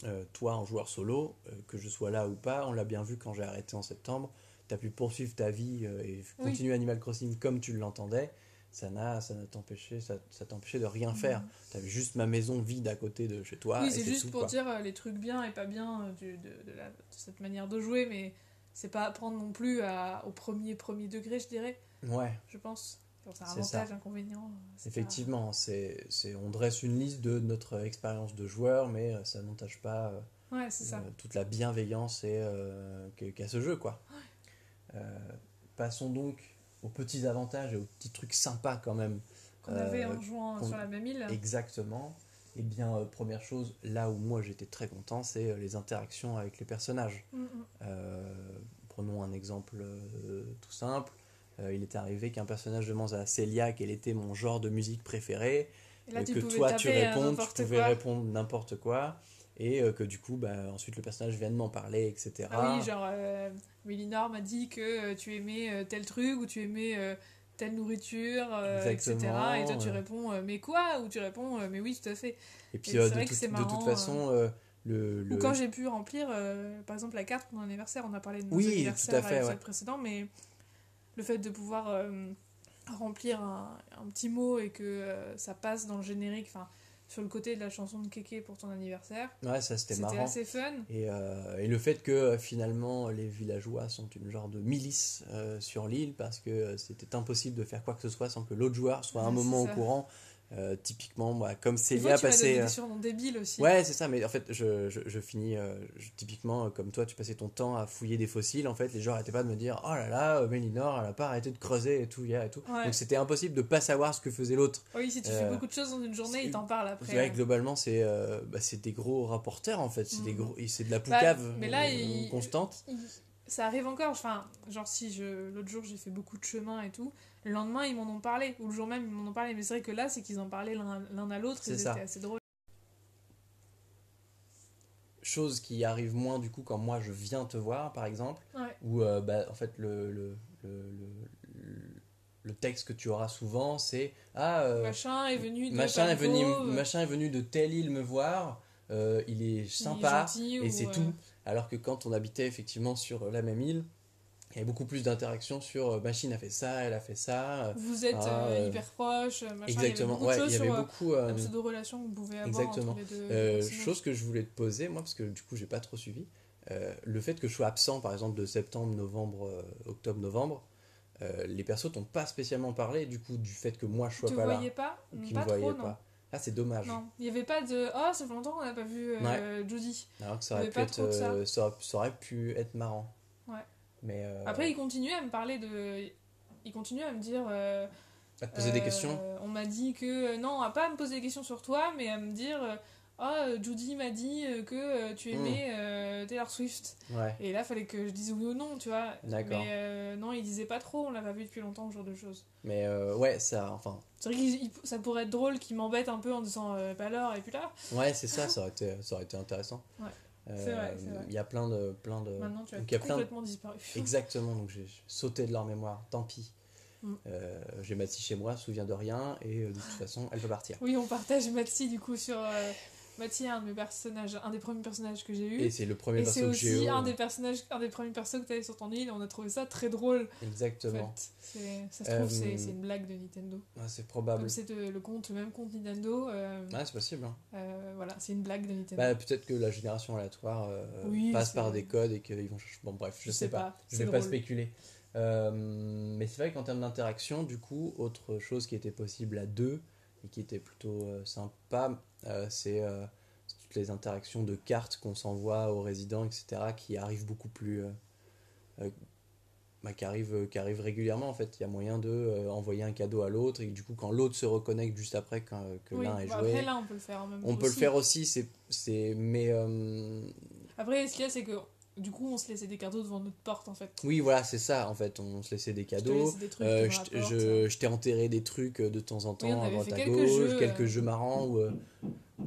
Euh, toi, en joueur solo, euh, que je sois là ou pas, on l'a bien vu quand j'ai arrêté en septembre, tu as pu poursuivre ta vie euh, et Oui. continuer Animal Crossing comme tu l'entendais. Ça n'a ça n'a t'empêché ça, ça t'empêchait de rien faire. Tu avais juste ma maison vide à côté de chez toi. Oui c'est juste tout, pour quoi. dire les trucs bien et pas bien du- de, de la- de cette manière de jouer mais c'est pas apprendre non plus à, au premier premier degré je dirais Ouais. je pense c'est ça. avantage, inconvénient. c'est Effectivement, c'est, on dresse une liste de notre expérience de joueur, mais euh, ça n'entache pas euh, Ouais, ça. euh, toute la bienveillance et, euh, qu'a ce jeu. Quoi. Euh, passons donc aux petits avantages et aux petits trucs sympas quand même. Qu'on avait euh, en jouant sur la même île. Exactement. Eh bien, euh, première chose, là où moi j'étais très content, c'est euh, les interactions avec les personnages. Mm, mm. Euh, prenons un exemple euh, tout simple. Euh, il est arrivé qu'un personnage demande à Célia quel était mon genre de musique préféré, Et là, tu que toi tu à réponds, tu pouvais quoi. répondre n'importe quoi, et euh, que du coup, bah, ensuite le personnage vienne m'en parler, etc. Ah oui, genre, euh, Mélinor m'a dit que euh, tu aimais euh, tel truc ou tu aimais euh, telle nourriture, euh, etc. Et toi, tu réponds, euh, mais quoi? Ou tu réponds, euh, mais oui, tout à fait. et puis euh, de, vrai que toute- c'est de marrant, toute façon, euh, le, le- Ou quand j'ai pu remplir, euh, par exemple, la carte pour mon anniversaire, on a parlé de Oui, tout fait, l'épisode ouais. précédent, mais le fait de pouvoir euh, remplir un, un petit mot et que euh, ça passe dans le générique, enfin, sur le côté de la chanson de Kéké pour ton anniversaire, ouais, ça c'était c'était marrant. assez fun. Et, euh, et le fait que finalement les villageois sont une genre de milice euh, sur l'île parce que c'était impossible de faire quoi que ce soit sans que l'autre joueur soit à un Ouais, moment au courant. Euh, typiquement, moi, comme Des Célia tu passait. des euh, surnoms débiles aussi. Ouais, c'est ça, mais en fait, je, je, je finis euh, je- typiquement comme toi, tu passais ton temps à fouiller des fossiles. En fait, les gens arrêtaient pas de me dire Oh là là, Mélinor, elle a pas arrêté de creuser et tout, yeah, et tout. Ouais. Donc c'était impossible de pas savoir ce que faisait l'autre. Oui, si tu Euh, fais beaucoup de choses dans une journée, il t'en parle après. Ouais, globalement, c'est bah, c'est des gros rapporteurs en fait, c'est des Mhm. gros, c'est de la Bah, poucave mais là, il- constante. Il- Ça arrive encore, enfin, genre si je l'autre jour j'ai fait beaucoup de chemin et tout, le lendemain ils m'en ont parlé, ou le jour même ils m'en ont parlé, mais c'est vrai que là c'est qu'ils en parlaient l'un à l'autre et c'était assez drôle. chose qui arrive moins du coup quand moi je viens te voir par exemple Ouais. où euh, bah, en fait le, le, le, le- le texte que tu auras souvent c'est ah euh, machin est venu de machin est venu machin est venu de telle île me voir. Euh, il est il est sympa gentil, et c'est euh, tout alors que quand on habitait effectivement sur la même île il y avait beaucoup plus d'interactions sur euh, machine a fait ça elle a fait ça euh, Vous êtes Ah, euh, euh, hyper proches, machin, exactement il y avait beaucoup de il y choses avait sur beaucoup euh, la pseudo-relation que vous pouvez avoir Exactement. entre les deux Euh, chose que je voulais te poser, moi, parce que du coup, j'ai pas trop suivi. le fait que je sois absent, par exemple, de septembre, novembre, octobre, novembre, les persos t'ont pas spécialement parlé, du coup, du fait que moi je Tu sois te pas là, pas ou qu'ils Pas me trop, non. pas. Ah, c'est dommage. Non, il n'y avait pas de Oh, ça fait longtemps qu'on n'a pas vu euh, Judy. Alors que ça Il y aurait, avait pu pas être, trop de ça. ça, aurait- ça aurait pu être marrant. Mais euh, Après, il continuait à me parler de. Il continuait à me dire. euh, à te poser des Euh, questions. On m'a dit que. Non, à pas à me poser des questions sur toi, mais à me dire. euh, Ah, Judy m'a dit euh, que euh, tu Hmm. aimais euh, Taylor Swift. Ouais, Et là, fallait que je dise oui ou non, tu vois. D'accord. Mais euh, non, il disait pas trop, on l'a pas vu depuis longtemps, ce genre de choses. mais euh, ouais, ça, enfin, C'est vrai que ça pourrait être drôle qu'il m'embête un peu en disant euh, bah alors, et puis là. ouais, c'est ça, ça aurait été, ça aurait été intéressant. Ouais. Euh, C'est vrai, c'est vrai. Il y a plein de, plein de. Maintenant, tu as donc de- complètement disparu. Exactement, donc j'ai sauté de leur mémoire, tant pis. Mm. Euh, j'ai Mathis chez moi, souviens de rien, et euh, de toute façon, elle peut partir. Oui, on partage Mathis du coup sur. Euh... Mathis est un de mes personnages, un des premiers personnages que j'ai eu. Et c'est le premier Et c'est perso que j'ai aussi eu. un des personnages, un des premiers persos que tu avais sur ton île et on a trouvé ça très drôle. En Exactement. fait. C'est- Ça se trouve, Euh, c'est c'est une blague de Nintendo. Ah, c'est probable. Comme c'est le compte, le même compte Nintendo, euh, Ah, c'est possible. hein. euh, voilà, c'est une blague de Nintendo. Bah, peut-être que la génération aléatoire euh, Oui, passe c'est- par des codes et qu'ils vont. ch- Bon, bref, je, sais pas. Je c'est vais pas spéculer. Mais c'est vrai qu'en termes d'interaction, du coup, autre chose qui était possible à deux et qui était plutôt euh, sympa, euh, c'est euh, toutes les interactions de cartes qu'on s'envoie aux résidents, etc., qui arrivent beaucoup plus. bah, qui, arrivent, qui arrivent régulièrement en fait. Il y a moyen de envoyer un cadeau à l'autre et du coup, quand l'autre se reconnecte juste après quand, que Oui, l'un est bah joué. après là on peut le faire en même on peut le aussi. faire aussi, c'est, c'est, mais Après, ce qu'il y a, c'est que du coup, on se laissait des cadeaux devant notre porte en fait. Oui, voilà, c'est ça. En fait, on se laissait des cadeaux. Euh, je, la t- porte. je, t'ai enterré des trucs euh, de temps en temps Oui, à quelques gauche, jeux, quelques euh. jeux marrants où,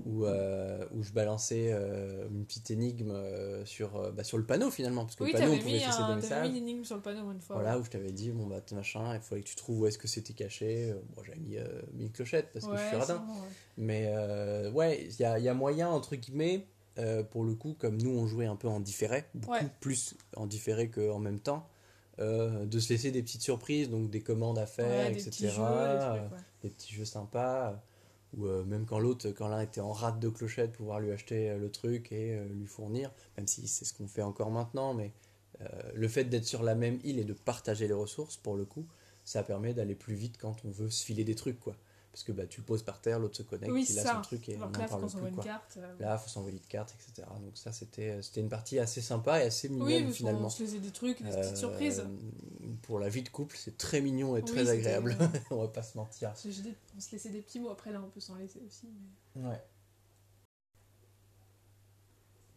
où, euh, où je balançais une petite énigme sur, bah, sur le panneau finalement, parce que Oui, le panneau on pouvait mis, un- des t'avais mis messages. une énigme sur le panneau une fois. Voilà, où je t'avais dit, bon bah, machin, il fallait que tu trouves où est-ce que c'était caché. Bon, j'avais mis, mis une clochette parce que je suis radin. ouais. Mais ouais, il y a, il y a moyen, entre guillemets, euh, pour le coup, comme nous on jouait un peu en différé, beaucoup Ouais. plus en différé qu'en même temps, euh, de se laisser des petites surprises, donc des commandes à faire, Ouais, des etc. petits jeux, des euh, trucs, ouais. des petits jeux sympas. Ou même quand l'autre, quand l'un était en rate de clochette, pouvoir lui acheter le truc et lui fournir, même si c'est ce qu'on fait encore maintenant, mais le fait d'être sur la même île et de partager les ressources, pour le coup, ça permet d'aller plus vite quand on veut se filer des trucs, quoi. Parce que bah, tu le poses par terre, l'autre se connecte, Oui, il a son truc et Alors on là, faut parle plus, une carte. euh, Là, faut s'envoyer de cartes, etc. Donc ça, c'était c'était une partie assez sympa et assez mignonne, oui, finalement. qu'on se laissait des trucs, des Euh, petites surprises. Pour la vie de couple, c'est très mignon et Oui, très agréable. on va pas se mentir. On se laissait des petits mots, après là on peut s'en laisser aussi. mais- Ouais.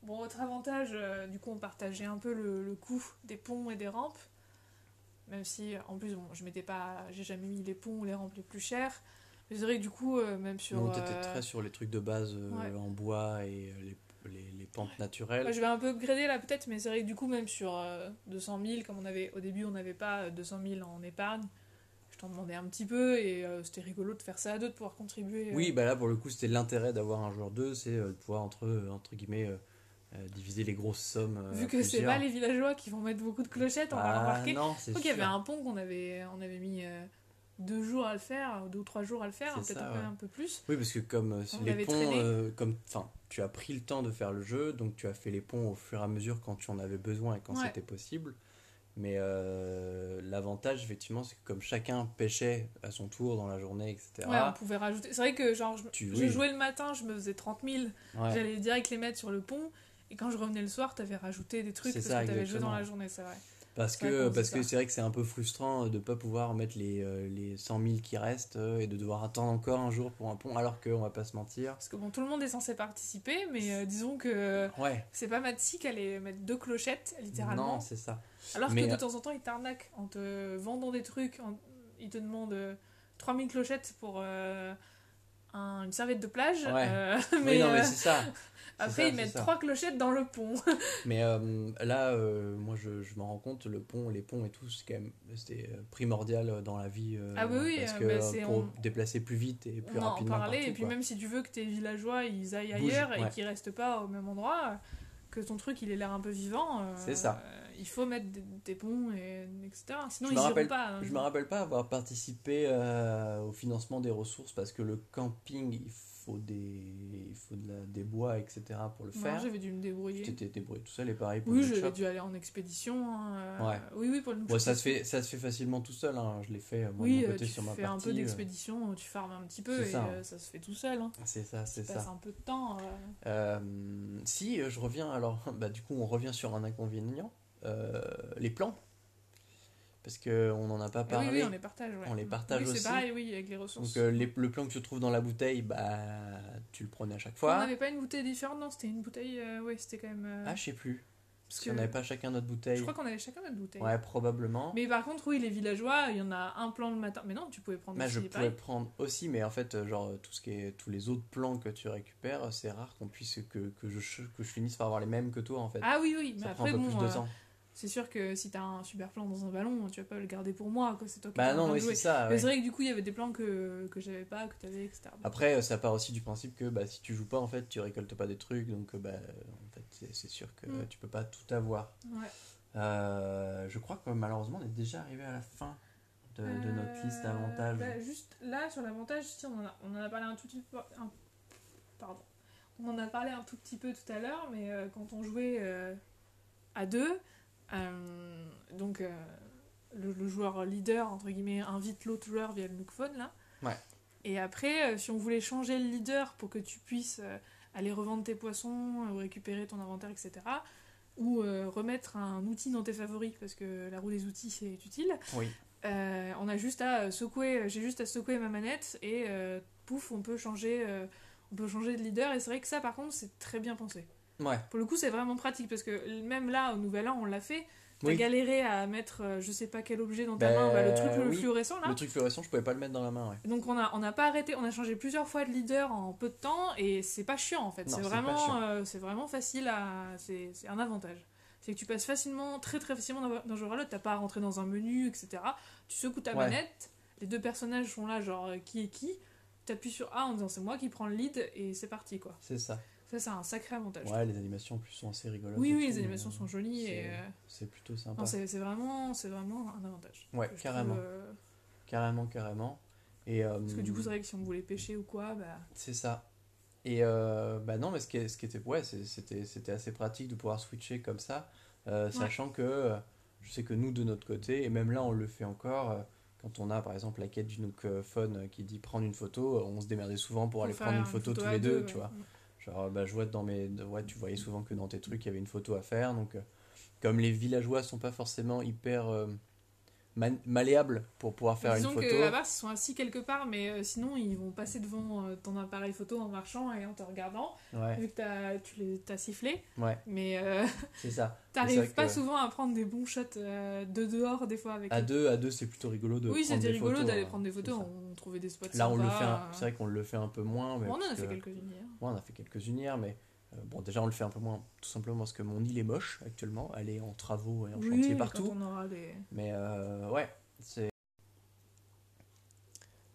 Bon, autre avantage, euh, du coup on partageait un peu le, le coût des ponts et des rampes. Même si, en plus, bon, je m'étais pas, j'ai jamais mis les ponts ou les rampes les plus chères. Mais c'est vrai que du coup, euh, même sur. Nous, on était euh, très sur les trucs de base euh, ouais. en bois et les, les, les pentes naturelles. Je vais un peu upgrader là peut-être, mais c'est vrai que du coup, même sur euh, 200 000, comme on avait au début, on n'avait pas euh, 200 000 en épargne, je t'en demandais un petit peu et euh, c'était rigolo de faire ça à deux, de pouvoir contribuer. euh. Oui, bah là pour le coup c'était l'intérêt d'avoir un joueur 2, c'est euh, de pouvoir entre, entre guillemets diviser les grosses sommes. Vu que c'est pas les villageois qui vont mettre beaucoup de clochettes, on va Ah, remarquer. non, c'est y avait un pont qu'on avait, on avait mis deux jours à le faire, deux ou trois jours à le faire, peut-être un peu- ouais. un peu plus. Oui, parce que comme euh, On les ponts, euh, comme, tu as pris le temps de faire le jeu, donc tu as fait les ponts au fur et à mesure quand tu en avais besoin et quand Ouais. c'était possible. Mais euh, l'avantage, effectivement, c'est que comme chacun pêchait à son tour dans la journée, etc. Ouais, on pouvait rajouter. C'est vrai que genre, je, Tu- je oui. jouais le matin, je me faisais 30 000, Ouais. j'allais direct les mettre sur le pont. Et quand je revenais le soir, t'avais rajouté des trucs parce ça, que t'avais joué dans la journée, c'est vrai. Parce que parce que c'est vrai que c'est un peu frustrant de pas pouvoir mettre les, euh, les 100 000 qui restent euh, et de devoir attendre encore un jour pour un pont, alors qu'on va pas se mentir. Parce que bon, tout le monde est censé participer, mais euh, disons que Ouais, c'est pas Matsi qui allait mettre deux clochettes, littéralement. non, c'est ça. Alors Mais, que de euh, temps en temps, ils t'arnaquent en te vendant des trucs. en- Ils te demandent euh, 3000 clochettes pour euh, un- une serviette de plage. Ouais. euh, oui, non, mais euh, c'est ça. Après, ça, ils mettent ça. trois clochettes dans le pont. Mais euh, là, euh, moi, je, je m'en rends compte, le pont, les ponts et tout, c'est quand même c'était euh, primordial dans la vie. euh, Ah oui, oui, parce que bah, pour on- déplacer plus vite et plus On en rapidement parlait, partout, et puis quoi. même si tu veux que tes villageois ils aillent Bouge, ailleurs ouais. et qu'ils restent pas au même endroit, que ton truc il ait l'air un peu vivant, C'est ça. il faut mettre des, des ponts, et, etc. Sinon Je ils rappelle- pas. hein. Je me rappelle pas avoir participé au financement des ressources parce que le camping, il faut des, il faut de la- des bois, etc. pour le Non, faire. j'avais dû me Tu débrouiller. t'étais débrouillé tout seul et pareil pour Oui, le j'avais shop. dû aller en expédition. hein, euh, Ouais. Oui, oui, pour le Bon, ça, se fait, ça se fait facilement tout seul, hein. je l'ai fait euh, moi, de Oui, mon euh, côté tu sur ma fais partie. un peu d'expédition, tu farmes un petit peu et ça, hein. ça se fait tout seul. Hein. C'est ça, c'est Tu ça. un peu de temps. euh. Si, je reviens alors, bah, du coup, on revient sur un inconvénient, euh, les plans. Parce qu'on n'en a pas Ah oui, parlé. oui, on les partage. ouais. On les partage oui, aussi. C'est pareil, oui, avec les ressources. Donc, euh, les- le plan que tu trouves dans la bouteille, bah, tu le prenais à chaque On fois. n'avait pas une bouteille différente, non, c'était une bouteille. euh, ouais, c'était quand même. euh, Ah, je sais plus. parce Si on n'avait pas chacun notre bouteille. Je crois qu'on avait chacun notre bouteille. Ouais, probablement. Mais par contre, oui, les villageois, il y en a un plan le matin. Mais non, tu pouvais prendre Bah, je aussi pouvais pareil. prendre aussi, mais en fait, genre, tout ce qui est, tous les autres plans que tu récupères, c'est rare qu'on puisse, que, que, je, que je finisse par avoir les mêmes que toi, en fait. Ah oui, oui, mais Ça prend après, un peu bon, plus de temps. C'est sûr que si t'as un super plan dans un ballon, tu vas pas le garder pour moi, quoi. C'est toi qui Bah non, oui, c'est ça. Mais ouais. c'est vrai que du coup, il y avait des plans que, que j'avais pas, que t'avais, etc. Après, euh, ça part aussi du principe que bah, si tu joues pas, en fait, tu récoltes pas des trucs, donc euh, bah, en fait, c'est- sûr que Mm. tu peux pas tout avoir. Ouais. Euh, je crois que malheureusement, on est déjà arrivé à la fin de, de notre liste d'avantages. bah, juste là, sur l'avantage, si on en, a, on en a parlé un tout petit peu. un- pardon. On en a parlé un tout petit peu tout à l'heure, mais euh, quand on jouait à deux, euh, donc euh, le, le joueur leader, entre guillemets, invite l'autre joueur via le Nookphone, là. Ouais. Et après, euh, si on voulait changer le leader pour que tu puisses aller revendre tes poissons, ou récupérer ton inventaire, etc., ou remettre un outil dans tes favoris, parce que la roue des outils, c'est utile, Oui. euh, on a juste à secouer, j'ai juste à secouer ma manette et euh, pouf, on peut changer, euh, on peut changer de leader. Et c'est vrai que ça, par contre, c'est très bien pensé. Ouais. Pour le coup, c'est vraiment pratique parce que même là, au Nouvel An, on l'a fait. T'as Oui. galéré à mettre, euh, je sais pas quel objet dans ta Ben, main, bah, le truc le oui. fluorescent là. Le truc fluorescent, je pouvais pas le mettre dans la main, ouais. Donc on a, on n'a pas arrêté, on a changé plusieurs fois de leader en peu de temps et c'est pas chiant en fait. C'est vraiment, euh, c'est vraiment facile à, c'est un avantage. C'est que tu passes facilement, très très facilement d'un joueur à l'autre. T'as pas à rentrer dans un menu, etc. Tu secoues ta Ouais. manette, les deux personnages sont là, genre euh, qui est qui. T'appuies sur A en disant c'est moi qui prends le lead et c'est parti quoi. C'est ça. Ça c'est un sacré avantage. Ouais, les animations en plus sont assez rigolotes. oui oui, les animations euh, sont jolies et euh, C'est plutôt sympa. c'est vraiment, c'est vraiment un avantage. Ouais, carrément. trouve, euh, Carrément, carrément. Et, euh, parce que du coup c'est vrai que si on voulait pêcher ou quoi, bah C'est ça. Et euh, bah non, mais ce qui, ce qui était, ouais, c'était, c'était assez pratique de pouvoir switcher comme ça, euh, sachant que je sais que nous, de notre côté, et même là, on le fait encore, quand on a par exemple la quête du Nook Phone qui dit prendre une photo, on se démerdait souvent pour aller prendre une photo, tous les deux, ouais. tu vois. Genre, bah, je vois dans mes. Ouais, tu voyais souvent que dans tes trucs, il y avait une photo à faire. Donc, euh, comme les villageois sont pas forcément hyper malléables pour pouvoir faire Disons une photo. que là-bas, ils sont assis quelque part, mais euh, sinon, ils vont passer devant euh, ton appareil photo en marchant et en te regardant, Ouais, vu que tu les as sifflé. ouais, Mais euh, c'est ça. T'arrives pas que- souvent à prendre des bons shots de dehors, des fois, avec À eux. deux, à deux, c'est plutôt rigolo de Oui, c'était rigolo d'aller hein. prendre des photos, on trouvait des spots Là, on le fait. un-. C'est vrai qu'on le fait un peu moins. Mais Bon, on en a fait que- quelques-unes hier. Ouais, on a fait quelques-unes hier, mais bon, déjà on le fait un peu moins, tout simplement parce que mon île est moche actuellement. Elle est en travaux et en Oui, chantier partout. Quand on aura des... Mais euh, ouais, c'est.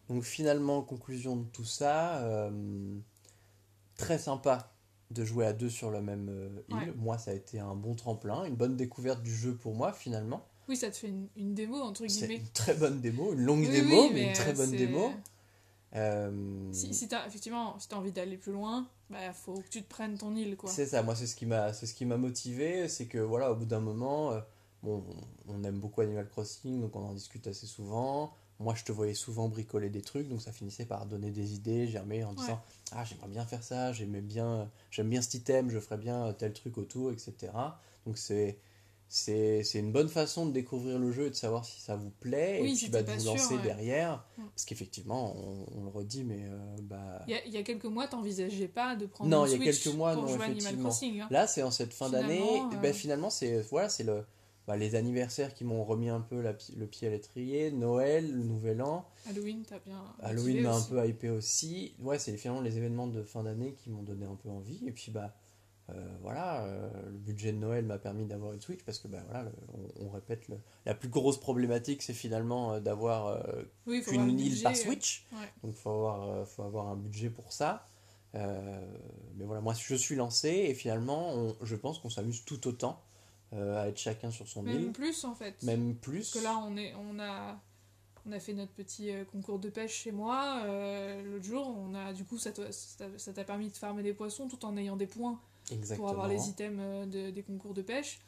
Donc finalement, conclusion de tout ça, euh, très sympa de jouer à deux sur la même euh, île. Ouais. Moi, ça a été un bon tremplin, une bonne découverte du jeu pour moi finalement. Oui, ça te fait une, une démo, entre C'est guillemets. une très bonne démo, une longue Oui, démo, oui, mais une euh, très bonne démo. Euh, Si, si effectivement, si t'as envie d'aller plus loin, bah, faut que tu te prennes ton île, quoi. C'est ça, moi c'est ce qui m'a c'est ce qui m'a motivé, c'est que voilà, au bout d'un moment euh, bon, on aime beaucoup Animal Crossing, donc on en discute assez souvent. Moi, je te voyais souvent bricoler des trucs, donc ça finissait par donner des idées, germer en disant ah j'aimerais bien faire ça, j'aimais bien j'aime bien cet item, je ferais bien tel truc autour, etc. Donc c'est c'est une bonne façon de découvrir le jeu et de savoir si ça vous plaît Oui, et puis bah, de vous sûr, lancer ouais. derrière Mm. parce qu'effectivement on, on le redit mais euh, bah Il y a, il y a quelques mois, t'envisageais pas de prendre Non, il y a Switch quelques mois, pour non, jouer à Animal effectivement. Crossing. hein. Là, c'est en cette fin d'année. Finalement, euh, ben, finalement, c'est voilà, c'est le bah, les anniversaires qui m'ont remis un peu la le pied à l'étrier. Noël, le Nouvel An, Halloween, t'as bien. Halloween m'a un peu hypé aussi. Ouais, c'est finalement les événements de fin d'année qui m'ont donné un peu envie. Et puis bah voilà, euh, le budget de Noël m'a permis d'avoir une Switch parce que bah voilà, le- on, on répète le- la plus grosse problématique, c'est finalement euh, d'avoir euh, Oui, qu'une le île budget, par euh, Switch. ouais. Donc faut avoir, euh, faut avoir un budget pour ça. Euh, mais voilà, moi je suis lancé et finalement on- je pense qu'on s'amuse tout autant euh, à être chacun sur son Même île, plus, en fait. même plus. Parce que là, on, est, on, a, on a fait notre petit euh, concours de pêche chez moi. euh, L'autre jour, on a, du coup, ça t'a permis de farmer des poissons tout en ayant des points Exactement. pour avoir les items euh, de- des concours de pêche.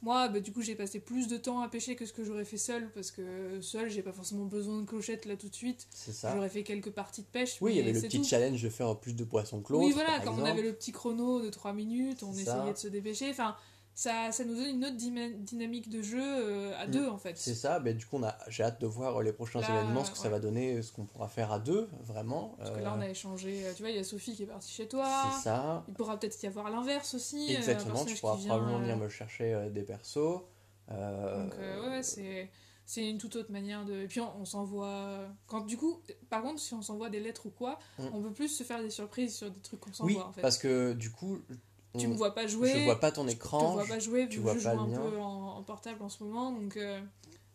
Moi, bah, du coup, j'ai passé plus de temps à pêcher que ce que j'aurais fait seul, parce que seul, j'ai pas forcément besoin de clochettes là tout de suite. C'est ça. J'aurais fait quelques parties de pêche. Oui, il y avait le petit tout. challenge de faire plus de poissons que l'autre. Oui, voilà, par quand on avait le petit chrono de 3 minutes, on essayait ça. de se dépêcher. Enfin, ça, ça nous donne une autre dynamique de jeu euh, à Mm. deux, en fait. C'est ça, ben, du coup on a, j'ai hâte de voir les prochains Là, événements, ce que ça va donner, ce qu'on pourra faire à deux, vraiment. Parce que Euh, là, on a échangé. euh, Tu vois, il y a Sophie qui est partie chez toi. C'est ça. Il pourra peut-être y avoir l'inverse aussi. euh, Exactement, tu pourras vient, probablement venir euh, me chercher euh, des persos. Euh, Donc, euh, ouais, c'est. C'est une toute autre manière de. Et puis on, on s'envoie. Quand du coup, par contre, si on s'envoie des lettres ou quoi, Mm. on peut plus se faire des surprises sur des trucs qu'on oui, s'envoie en fait. parce que du coup, Tu me vois pas jouer. je vois pas ton Je te écran. vois pas jouer, tu vu vois que je pas joue un mien. peu en, en portable en ce moment, donc euh,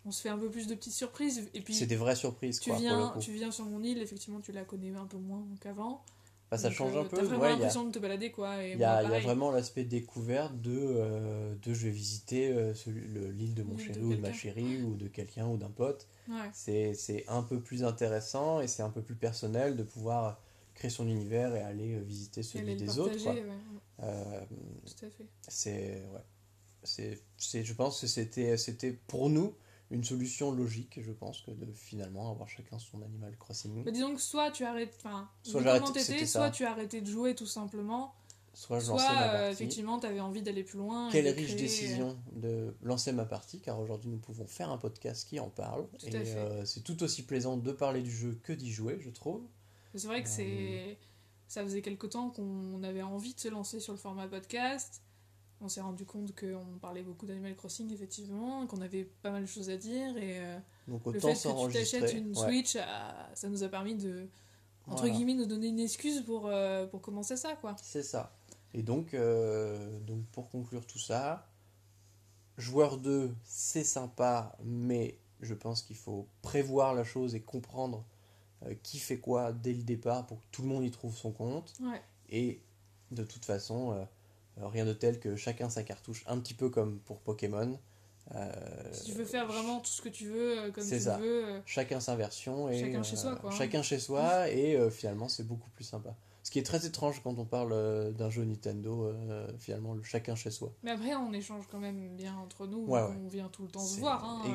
on se fait un peu plus de petites surprises. Et puis C'est des vraies surprises, tu quoi, pour le viens, coup. tu viens sur mon île, effectivement, tu la connais un peu moins qu'avant. Bah, ça Donc, change euh, un peu. T'as vraiment ouais, il y a- l'impression de te balader, quoi. Il y, a, y vraiment l'aspect découverte de, euh, de je vais visiter l'île de mon chéri ou de ma chérie ou de quelqu'un ou d'un pote. Ouais. C'est un peu plus intéressant et c'est un peu plus personnel de pouvoir créer son univers et aller visiter Et celui aller des autres. quoi. ouais, tout à fait. c'est ouais. c'est c'est- je pense que c'était c'était pour nous une solution logique je pense que de finalement avoir chacun son Animal Crossing Bah, disons que soit tu arrêtes, enfin, Soit soit ça. tu as arrêté de jouer tout simplement, soit je soit lançais ma euh, partie effectivement t'avais envie d'aller plus loin. quelle riche créer- décision de lancer ma partie car aujourd'hui nous pouvons faire un podcast qui en parle Tout et euh, c'est tout aussi plaisant de parler du jeu que d'y jouer je trouve C'est vrai que Euh, c'est. Ça faisait quelque temps qu'on avait envie de se lancer sur le format podcast. On s'est rendu compte qu'on parlait beaucoup d'Animal Crossing, effectivement, qu'on avait pas mal de choses à dire. Et euh, donc le fait que tu t'achètes une Ouais. Switch, ah, ça nous a permis de. Entre Voilà. guillemets, nous donner une excuse pour, euh, pour commencer ça, quoi. C'est ça. Et donc, euh, donc, pour conclure tout ça, joueur 2, c'est sympa, mais je pense qu'il faut prévoir la chose et comprendre euh, qui fait quoi dès le départ pour que tout le monde y trouve son compte. Ouais. Et de toute façon, euh, euh, rien de tel que chacun sa cartouche, un petit peu comme pour Pokémon. Si tu veux faire vraiment tout ce que tu veux, comme tu ça. veux. chacun sa version et Chacun chez soi, quoi, hein. chacun chez soi et finalement c'est beaucoup plus sympa ce qui est très étrange quand on parle d'un jeu Nintendo euh, finalement le chacun chez soi Mais après, on échange quand même bien entre nous. Ouais, donc ouais. On vient tout le temps se voir. hein, euh.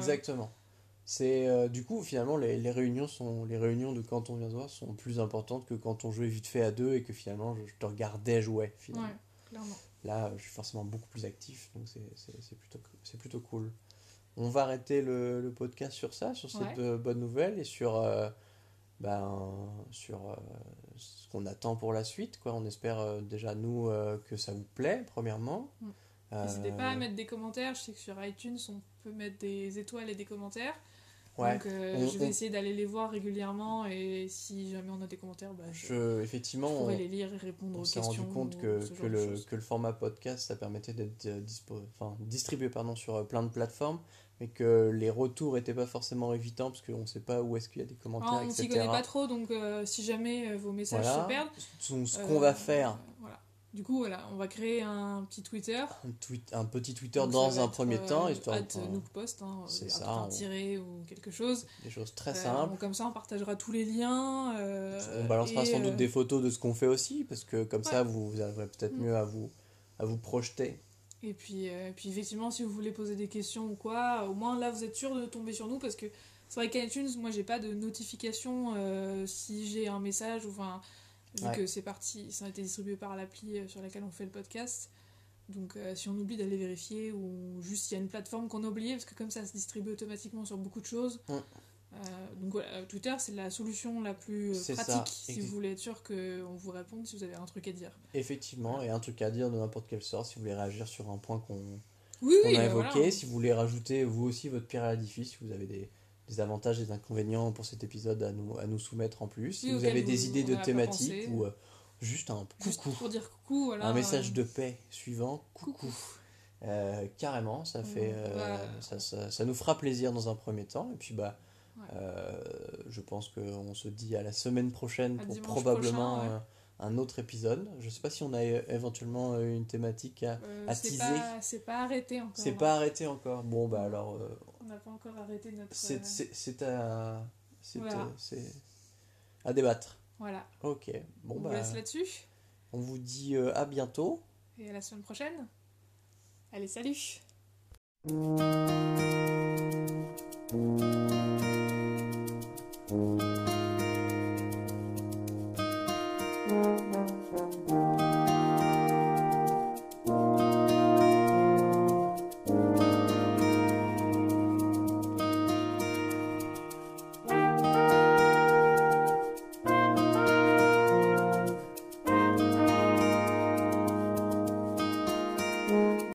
C'est euh, du coup finalement les, les réunions sont les réunions de quand on vient se voir sont plus importantes que quand on jouait vite fait à deux et que finalement je, je te regardais jouer finalement. Ouais, clairement. Là, je suis forcément beaucoup plus actif, donc c'est plutôt, c'est plutôt cool. On va arrêter le, le podcast sur ça, sur cette Ouais. euh, bonne nouvelle et sur, euh, ben, sur euh, ce qu'on attend pour la suite. Quoi. On espère déjà, nous, que ça vous plaît, premièrement. Mm. N'hésitez pas à mettre des commentaires. Je sais que sur iTunes, on peut mettre des étoiles et des commentaires. Ouais, Donc, euh, On- je vais on- essayer d'aller les voir régulièrement. Et si jamais on a des commentaires, bah, je, je, effectivement, je on, pourrai les lire et répondre on aux s'est questions. rendu compte que, que, le, que le format podcast, ça permettait d'être euh, enfin, distribué pardon, sur euh, plein de plateformes, mais que les retours n'étaient pas forcément évitants, parce qu'on ne sait pas où est-ce qu'il y a des commentaires, Ah, on s'y etc. connaît pas trop, donc euh, si jamais vos messages Voilà. se perdent. Ce euh, qu'on va faire, voilà. Du coup, voilà, on va créer un petit Twitter. un, tweet, un petit Twitter Donc, dans un premier euh, temps, histoire at de Nookpost, hein, C'est ça, un on- tiret ou quelque chose. des choses très Euh, simples. comme ça, on partagera tous les liens. euh, on balancera et, sans doute euh, des photos de ce qu'on fait aussi, parce que comme Ouais. ça, vous, vous arriverez peut-être Mm. mieux à vous, à vous projeter. Et puis, euh, puis effectivement, si vous voulez poser des questions ou quoi, au moins là, vous êtes sûr de tomber sur nous parce que c'est vrai qu'iTunes, moi, j'ai pas de notification euh, si j'ai un message ou enfin, vu Ouais. que c'est parti, ça a été distribué par l'appli euh, sur laquelle on fait le podcast. Donc, euh, si on oublie d'aller vérifier ou juste il y a une plateforme qu'on a oubliée parce que comme ça se distribue automatiquement sur beaucoup de choses. Mm. euh, donc voilà, Twitter c'est la solution la plus ça, pratique si vous voulez être sûr qu'on vous réponde si vous avez un truc à dire. Effectivement, et un truc à dire de n'importe quelle sorte, si vous voulez réagir sur un point qu'on Oui, qu'on oui, a euh, évoqué, voilà. si vous voulez rajouter vous aussi votre pierre à l'édifice, si vous avez des, des avantages, des inconvénients pour cet épisode à nous, à nous soumettre en plus, si vous avez des vous- idées de thématiques ou euh, juste un Juste coucou, pour dire coucou, voilà. un message euh, de paix suivant, coucou. coucou. Euh, carrément, ça fait, euh, Bah, ça, ça, ça nous fera plaisir dans un premier temps. Et puis bah, Ouais. je pense qu'on se dit à la semaine prochaine À pour probablement prochain, ouais. un autre épisode. Je sais pas si on a éventuellement une thématique à. euh, à teaser. pas, c'est pas arrêté encore. C'est hein. pas arrêté encore. Bon bah alors, euh, n'a pas encore arrêté notre. C'est, euh, à. Euh, c'est, à, débattre. Voilà. Ok. Bon, on bah, vous là-dessus. On vous dit euh, à bientôt. Et à la semaine prochaine. Allez, salut